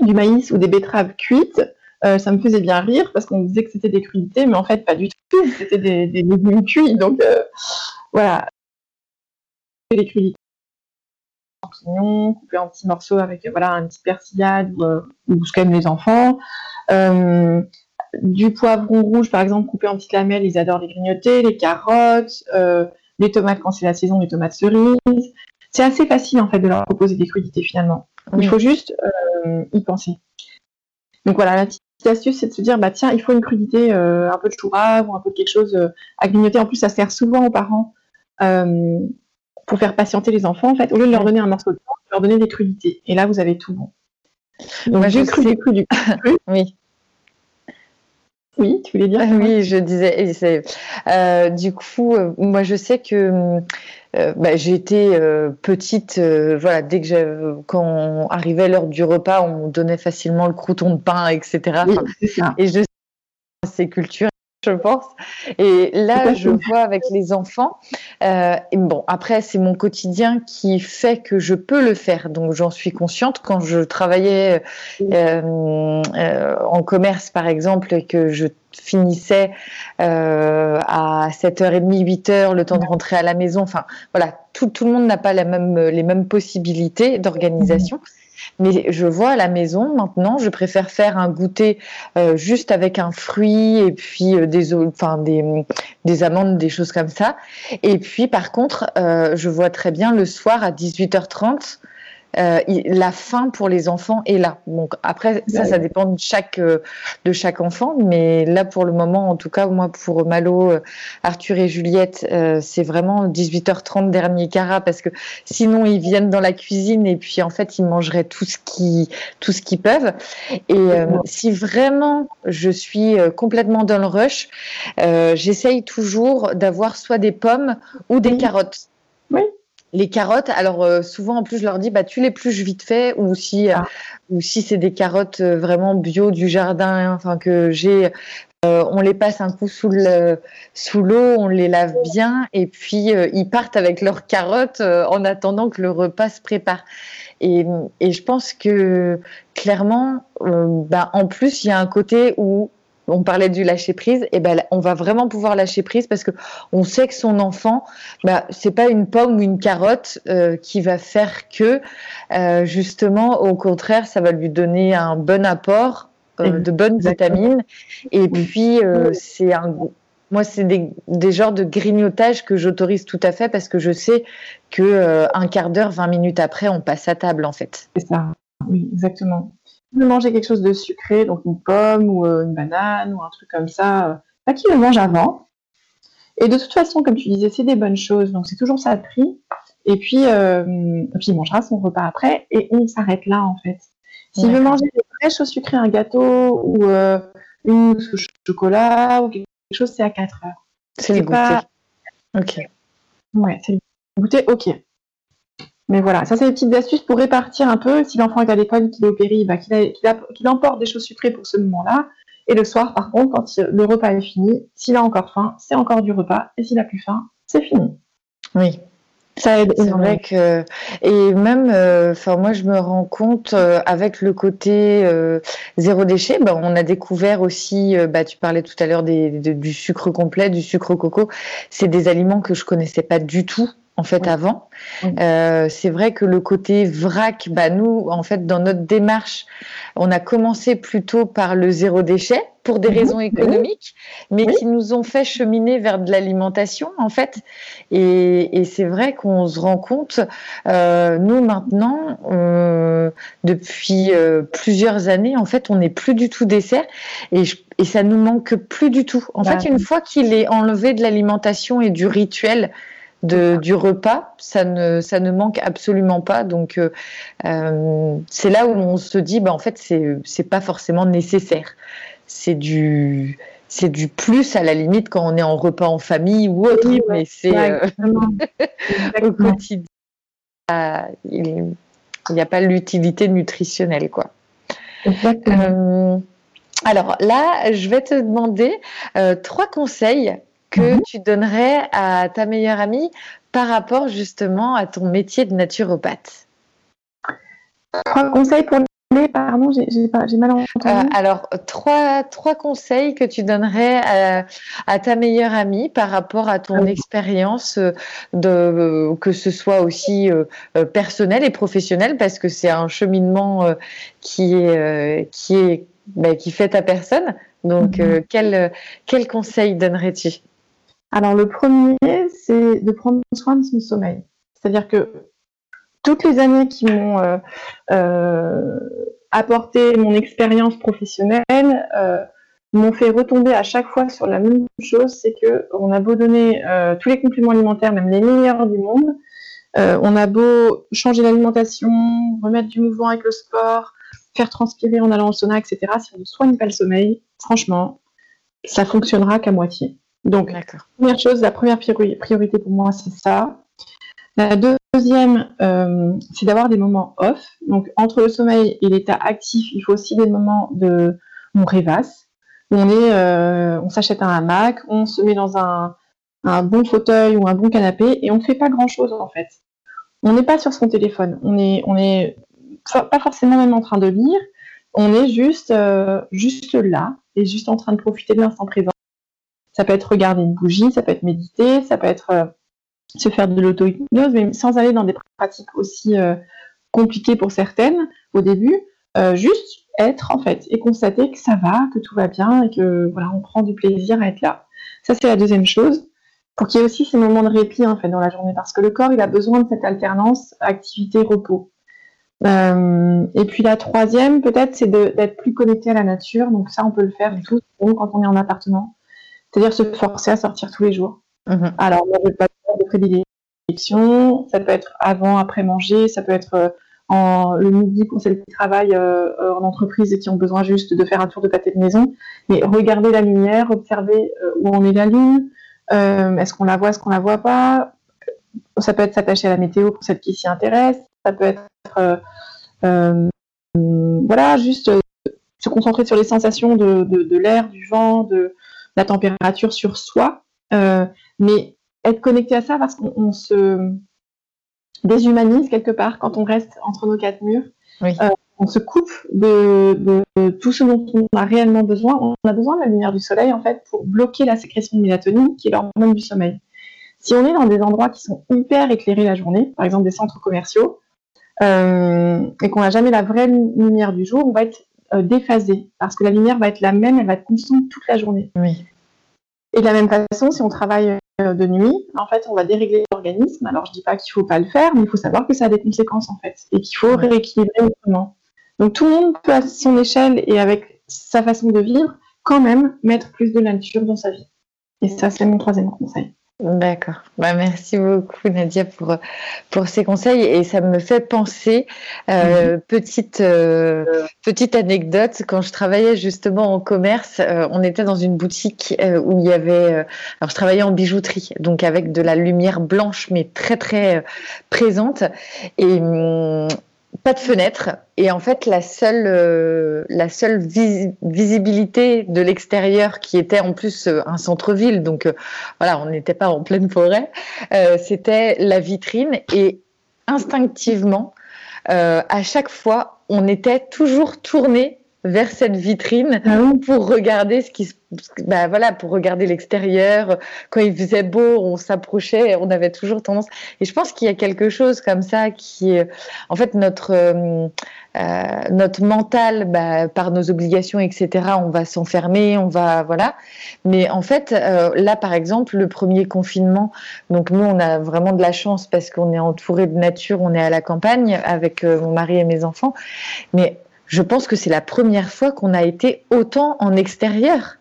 du maïs ou des betteraves cuites, euh, ça me faisait bien rire parce qu'on disait que c'était des crudités, mais en fait, pas du tout. C'était des, des légumes cuits. Donc, euh, voilà. Les crudités champignons, coupés en petits morceaux avec voilà un petit persillade ou, euh, ou ce qu'aiment les enfants. Euh, du poivron rouge, par exemple, coupé en petites lamelles, ils adorent les grignoter, les carottes, euh, les tomates quand c'est la saison, les tomates cerises. C'est assez facile en fait de leur proposer des crudités finalement. Il faut juste y penser. Donc voilà, la petite astuce, c'est de se dire, bah tiens, il faut une crudité, un peu de chou ou un peu de quelque chose à grignoter. En plus, ça sert souvent aux parents pour faire patienter les enfants, en fait, au lieu de leur donner un morceau de pain, leur donner des crudités. Et là, vous avez tout bon. Donc, j'ai cru des cru du <laughs> Oui. Oui, tu voulais dire Oui, je disais. Euh, du coup, euh, moi, je sais que euh, bah, j'étais petite. voilà, dès que quand arrivait l'heure du repas, on donnait facilement le crouton de pain, etc. Et je sais ces cultures je pense. Et là, je vois avec les enfants. Euh, bon, après, c'est mon quotidien qui fait que je peux le faire. Donc, j'en suis consciente. Quand je travaillais euh, euh, en commerce, par exemple, et que je finissais à 7h30, 8h, le temps de rentrer à la maison. Enfin, voilà, tout, tout le monde n'a pas la même, les mêmes possibilités d'organisation. Mais je vois à la maison maintenant, je préfère faire un goûter euh, juste avec un fruit et puis euh, des, enfin des, des amandes, des choses comme ça. Et puis par contre, euh, je vois très bien le soir à 18h30 euh, la faim pour les enfants est là. Donc après, ça, ça dépend de chaque euh, de chaque enfant, mais là pour le moment, en tout cas, moi pour Malo, euh, Arthur et Juliette, c'est vraiment 18h30 dernier carat parce que sinon ils viennent dans la cuisine et puis en fait ils mangeraient tout ce qui tout ce qu'ils peuvent. Et si vraiment je suis complètement dans le rush, j'essaye toujours d'avoir soit des pommes ou des carottes. Les carottes, alors euh, souvent en plus je leur dis bah tu les pluches vite fait ou si euh, ah. ou si c'est des carottes euh, vraiment bio du jardin, enfin que j'ai, on les passe un coup sous le sous l'eau, on les lave bien et puis ils partent avec leurs carottes en attendant que le repas se prépare. Et, et je pense que clairement, bah, en plus il y a un côté où on parlait du lâcher prise, et ben on va vraiment pouvoir lâcher prise parce que on sait que son enfant, bah, c'est pas une pomme ou une carotte euh, qui va faire que euh, justement, au contraire, ça va lui donner un bon apport euh, de bonnes vitamines. Et puis c'est un moi, c'est des, des, genres de grignotage que j'autorise tout à fait parce que je sais que un quart d'heure, 20 minutes après, on passe à table en fait. C'est ça, oui, exactement de manger quelque chose de sucré, donc une pomme ou euh, une banane ou un truc comme ça, euh, pas qu'il le mange avant. Et de toute façon, comme tu disais, c'est des bonnes choses, donc c'est toujours ça de prix. Et puis, euh, puis il mangera son repas après et on s'arrête là en fait. S'il veut manger des vraies choses sucrées, un gâteau ou une mousse au chocolat ou quelque chose, c'est à 4 heures. C'est le pas... Ok. Ouais, c'est le goûter, ok. Mais voilà, ça c'est des petites astuces pour répartir un peu. Si l'enfant est à l'école, qu'il est au péri, bah, qu'il emporte des choses sucrées pour ce moment-là. Et le soir, par contre, quand le repas est fini, s'il a encore faim, c'est encore du repas. Et s'il a plus faim, c'est fini. Oui. Ça aide. C'est vrai que et même, euh, moi je me rends compte euh, avec le côté euh, zéro déchet, ben, on a découvert aussi, bah, tu parlais tout à l'heure du sucre complet, du sucre coco. C'est des aliments que je connaissais pas du tout en fait avant. Euh, c'est vrai que le côté vrac, bah nous en fait dans notre démarche, on a commencé plutôt par le zéro déchet pour des mhm. raisons économiques, mais qui nous ont fait cheminer vers de l'alimentation en fait. Et, c'est vrai qu'on se rend compte, euh, nous maintenant, depuis euh, plusieurs années, en fait, on n'est plus du tout dessert et, et ça nous manque plus du tout. En fait, bah une fois qu'il est enlevé de l'alimentation et du rituel, de, du repas, ça ne, ça ne manque absolument pas. Donc, euh, euh, c'est là où on se dit, bah, en fait, c'est, pas forcément nécessaire. C'est du, c'est du plus à la limite quand on est en repas en famille ou autre, mais c'est euh, <laughs> au quotidien. Il n'y a pas l'utilité nutritionnelle, quoi. alors là, je vais te demander trois conseils que mhm. tu donnerais à ta meilleure amie par rapport justement à ton métier de naturopathe? Trois conseils pour les, pardon, j'ai mal entendu. Euh, alors, trois, trois conseils que tu donnerais à, ta meilleure amie par rapport à ton expérience, euh, de, que ce soit aussi euh, personnel et professionnel, parce que c'est un cheminement qui est, qui est bah, qui fait ta personne. Donc, mhm. quel, quel conseil donnerais-tu? Alors le premier, c'est de prendre soin de son sommeil. C'est-à-dire que toutes les années qui m'ont euh, euh, apporté mon expérience professionnelle euh, m'ont fait retomber à chaque fois sur la même chose, c'est que on a beau donner tous les compléments alimentaires, même les meilleurs du monde, on a beau changer l'alimentation, remettre du mouvement avec le sport, faire transpirer en allant au sauna, etc. Si on ne soigne pas le sommeil, franchement, ça fonctionnera qu'à moitié. Donc, première chose, la première priorité pour moi, c'est ça. La deuxième, euh, c'est d'avoir des moments off. Donc, entre le sommeil et l'état actif, il faut aussi des moments de on rêvasse. On est, euh, on s'achète un hamac, on se met dans un, bon fauteuil ou un bon canapé et on ne fait pas grand chose en fait. On n'est pas sur son téléphone. On est, on est pas forcément même en train de lire. On est juste, euh, juste là et juste en train de profiter de l'instant présent. Ça peut être regarder une bougie, ça peut être méditer, ça peut être euh, se faire de l'auto-hypnose, mais sans aller dans des pratiques aussi euh, compliquées pour certaines au début. Euh, juste être en fait et constater que ça va, que tout va bien et que voilà, on prend du plaisir à être là. Ça c'est la deuxième chose. Pour qu'il y ait aussi ces moments de répit en fait dans la journée, parce que le corps il a besoin de cette alternance activité-repos. et puis la troisième, peut-être, c'est d'être plus connecté à la nature. Donc ça, on peut le faire tout quand on est en appartement. C'est-à-dire se forcer à sortir tous les jours. Mhm. Alors, moi, je pas de prédilection. Ça peut être avant, après manger. Ça peut être euh, en, le midi pour celles qui travaillent euh, euh, en entreprise et qui ont besoin juste de faire un tour de pâté de maison. Mais regarder la lumière, observer où on est la lune. est-ce qu'on la voit, est-ce qu'on la voit pas? Ça peut être s'attacher à la météo pour celles qui s'y intéressent. Ça peut être voilà, juste se concentrer sur les sensations de, de l'air, du vent, de, la température sur soi, euh, mais être connecté à ça parce qu'on se déshumanise quelque part quand on reste entre nos quatre murs. Euh, on se coupe de, tout ce dont on a réellement besoin. On a besoin de la lumière du soleil en fait pour bloquer la sécrétion de mélatonine qui est l'hormone du sommeil. Si on est dans des endroits qui sont hyper éclairés la journée, par exemple des centres commerciaux, euh, et qu'on n'a jamais la vraie lumière du jour, on va être euh, déphasée, parce que la lumière va être la même, elle va être constante toute la journée. Oui. Et de la même façon, si on travaille euh, de nuit, en fait, on va dérégler l'organisme. Alors, je dis pas qu'il faut pas le faire, mais il faut savoir que ça a des conséquences, en fait, et qu'il faut rééquilibrer autrement. Donc, tout le monde peut, à son échelle et avec sa façon de vivre, quand même mettre plus de nature dans sa vie. Et ça, c'est mon troisième conseil. D'accord. Bah, merci beaucoup Nadia pour, pour ces conseils et ça me fait penser euh, mhm. petite euh, petite anecdote quand je travaillais justement en commerce, euh, on était dans une boutique où il y avait alors je travaillais en bijouterie donc avec de la lumière blanche mais très très présente et hum, pas de fenêtre et en fait la seule euh, la seule visibilité de l'extérieur qui était en plus euh, un centre-ville donc euh, voilà on n'était pas en pleine forêt c'était la vitrine. Et instinctivement à chaque fois on était toujours tourné vers cette vitrine ah pour regarder ce qui se bah voilà pour regarder l'extérieur. Quand il faisait beau on s'approchait on avait toujours tendance. Et je pense qu'il y a quelque chose comme ça qui est en fait notre euh, euh notre mental bah, par nos obligations etc on va s'enfermer on va voilà. Mais en fait euh, là par exemple le premier confinement donc nous on a vraiment de la chance parce qu'on est entouré de nature on est à la campagne avec mon mari et mes enfants. Mais je pense que c'est la première fois qu'on a été autant en extérieur.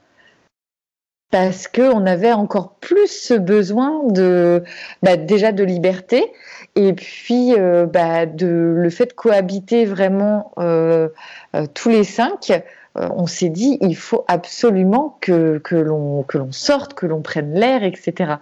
Parce qu'on avait encore plus ce besoin de bah, déjà de liberté et puis euh, bah, de le fait de cohabiter vraiment euh, euh, tous les cinq on s'est dit il faut absolument que, que l'on que l'on sorte que l'on prenne l'air etc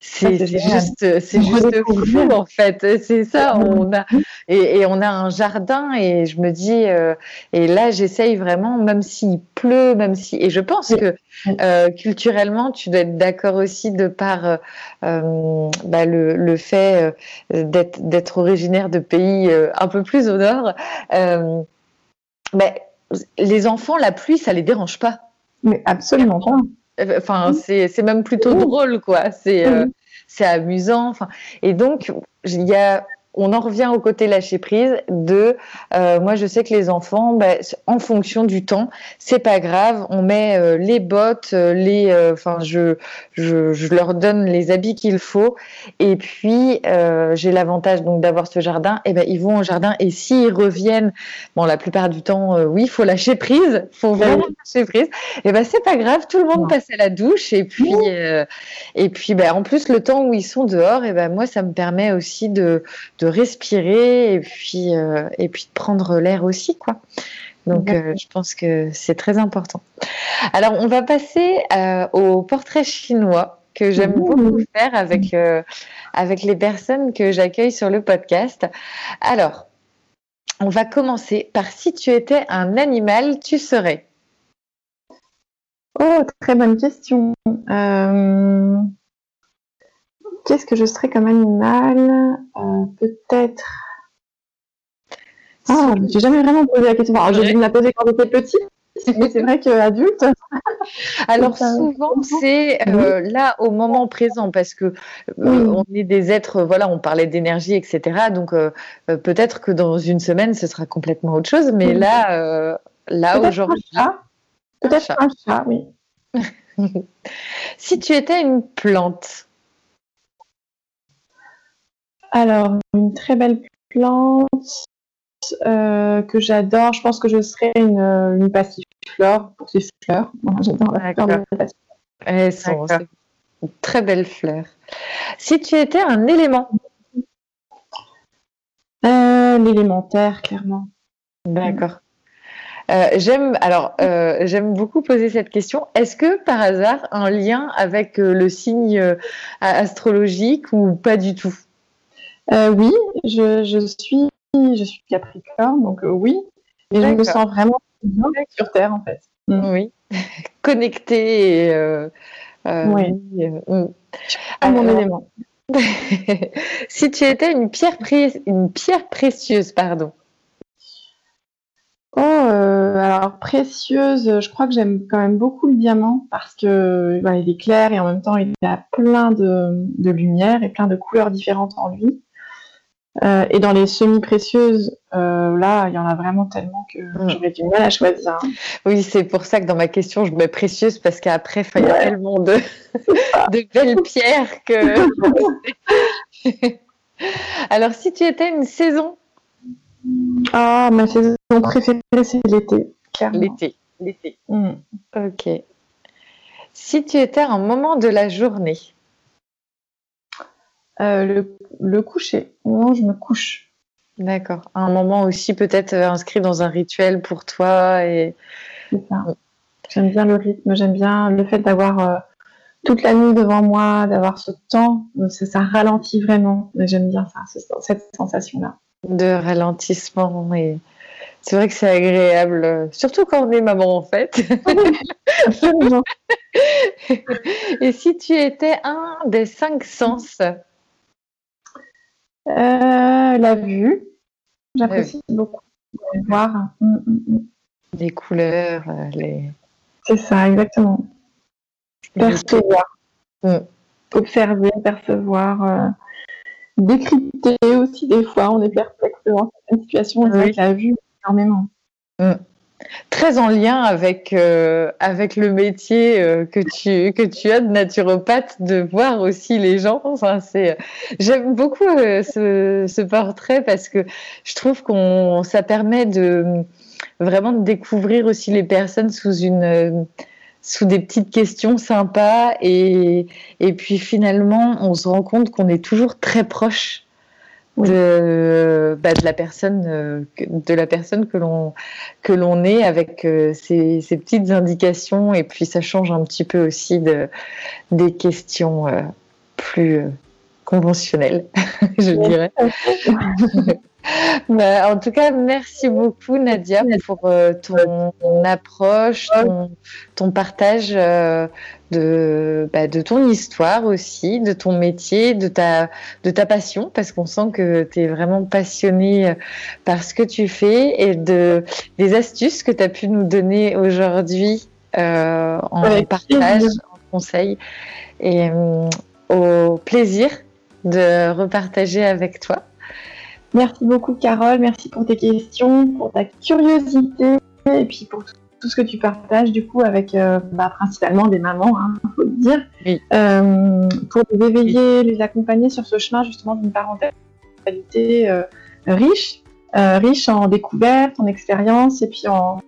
c'est juste, c'est juste fou en fait. C'est ça. On a et, on a un jardin et je me dis euh, et là j'essaye vraiment, même s'il pleut, même si et je pense que euh, culturellement tu dois être d'accord aussi de par euh, bah, le, le, fait d'être d'être originaire de pays un peu plus au nord. Bah, les enfants, la pluie, ça les dérange pas. Mais absolument pas. Enfin, c'est même plutôt drôle, quoi. C'est euh, c'est amusant. Enfin, et donc, il y a on en revient au côté lâcher prise de euh, moi je sais que les enfants bah, en fonction du temps c'est pas grave on met euh, les bottes euh, les enfin je, je, je leur donne les habits qu'il faut. Et puis j'ai l'avantage donc d'avoir ce jardin. Et ben ils vont au jardin. Et s'ils reviennent bon la plupart du temps oui il faut lâcher prise faut vraiment lâcher prise. Et ben c'est pas grave tout le monde passe à la douche. Et puis et puis ben en plus le temps où ils sont dehors et ben moi ça me permet aussi de de respirer et puis, euh, et puis de prendre l'air aussi, quoi. Donc, euh, je pense que c'est très important. Alors, on va passer euh, au portrait chinois que j'aime beaucoup faire avec, avec les personnes que j'accueille sur le podcast. Alors, on va commencer par si tu étais un animal, tu serais? Oh, très bonne question. Qu'est-ce que je serais comme animal euh, Peut-être? Ah, j'ai jamais vraiment posé la question. j'ai dû me la poser quand j'étais petite, mais c'est vrai qu'adulte. <laughs> Alors souvent c'est euh, là au moment présent parce que euh, on est des êtres, voilà, on parlait d'énergie, etc. Donc peut-être que dans une semaine ce sera complètement autre chose, mais là, là aujourd'hui, peut-être un chat, oui. <laughs> si tu étais une plante, alors, une très belle plante euh, que j'adore. Je pense que je serais une, une passiflore pour ces fleurs. j'adore la fleur de Elles sont une très belle fleur. Si tu étais un élément euh, L'élémentaire, clairement. D'accord. Euh, j'aime alors j'aime beaucoup poser cette question. Est-ce que par hasard un lien avec le signe astrologique ou pas du tout? Euh, oui, je, je, suis, je suis Capricorne, donc euh, oui. Et je me sens vraiment bien sur Terre, en fait. Mm. Oui, <laughs> connectée. Et, euh, oui. Mm. À mon élément. <laughs> si tu étais une pierre, une pierre précieuse, pardon. Oh, alors précieuse, je crois que j'aime quand même beaucoup le diamant parce que bah, il est clair et en même temps il a plein de, de lumière et plein de couleurs différentes en lui. Euh, et dans les semi-précieuses, euh, là, il y en a vraiment tellement que mm. j'aurais du mal à choisir. Oui, c'est pour ça que dans ma question, je mets précieuse parce qu'après, il y a tellement de, <laughs> de belles pierres que. <laughs> Alors, si tu étais une saison? Ah, ma saison préférée, c'est l'été. L'été. L'été. Mm. Ok. Si tu étais un moment de la journée le, le coucher, au moment où je me couche. D'accord. Un moment aussi peut-être inscrit dans un rituel pour toi et. C'est ça. J'aime bien le rythme, j'aime bien le fait d'avoir toute la nuit devant moi, d'avoir ce temps, ça, ralentit vraiment. J'aime bien ça, cette sensation-là. De ralentissement et c'est vrai que c'est agréable, surtout quand on est maman en fait. <laughs> Absolument. <laughs> et si tu étais un des cinq sens euh, La vue. J'apprécie beaucoup voir. Mm, mm, mm. Les couleurs, euh, les. C'est ça, exactement. Percevoir. Observer, percevoir, euh, décrypter aussi des fois. On est perplexe devant certaines situations. On oui. la vue énormément. Très en lien avec, euh, avec le métier euh, que, tu, que tu as de naturopathe, de voir aussi les gens. C'est, j'aime beaucoup ce, ce, portrait parce que je trouve qu'on ça permet de vraiment de découvrir aussi les personnes sous une sous des petites questions sympas et, et puis finalement on se rend compte qu'on est toujours très proche de, bah, de la personne euh, de la personne que l'on que l'on est avec euh, ces, ces, petites indications. Et puis ça change un petit peu aussi de des questions euh, plus conventionnelles <laughs> je dirais <laughs> Bah, en tout cas, merci beaucoup Nadia pour euh, ton, approche, ton, partage euh, de, bah, de ton histoire aussi, de ton métier, de ta, de ta passion, parce qu'on sent que tu es vraiment passionnée euh, par ce que tu fais et de, des astuces que tu as pu nous donner aujourd'hui en partage, en conseil. Et au plaisir de repartager avec toi. Merci beaucoup, Carole. Merci pour tes questions, pour ta curiosité et puis pour tout, ce que tu partages, du coup, avec euh, bah, principalement des mamans, il hein, <laughs> faut le dire, euh, pour les éveiller, les accompagner sur ce chemin, justement, d'une parentalité euh, riche, riche en découvertes, en expériences et puis en,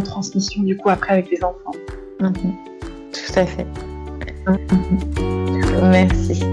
transmission, du coup, après avec les enfants. Mhm. Tout à fait. Mhm. Merci.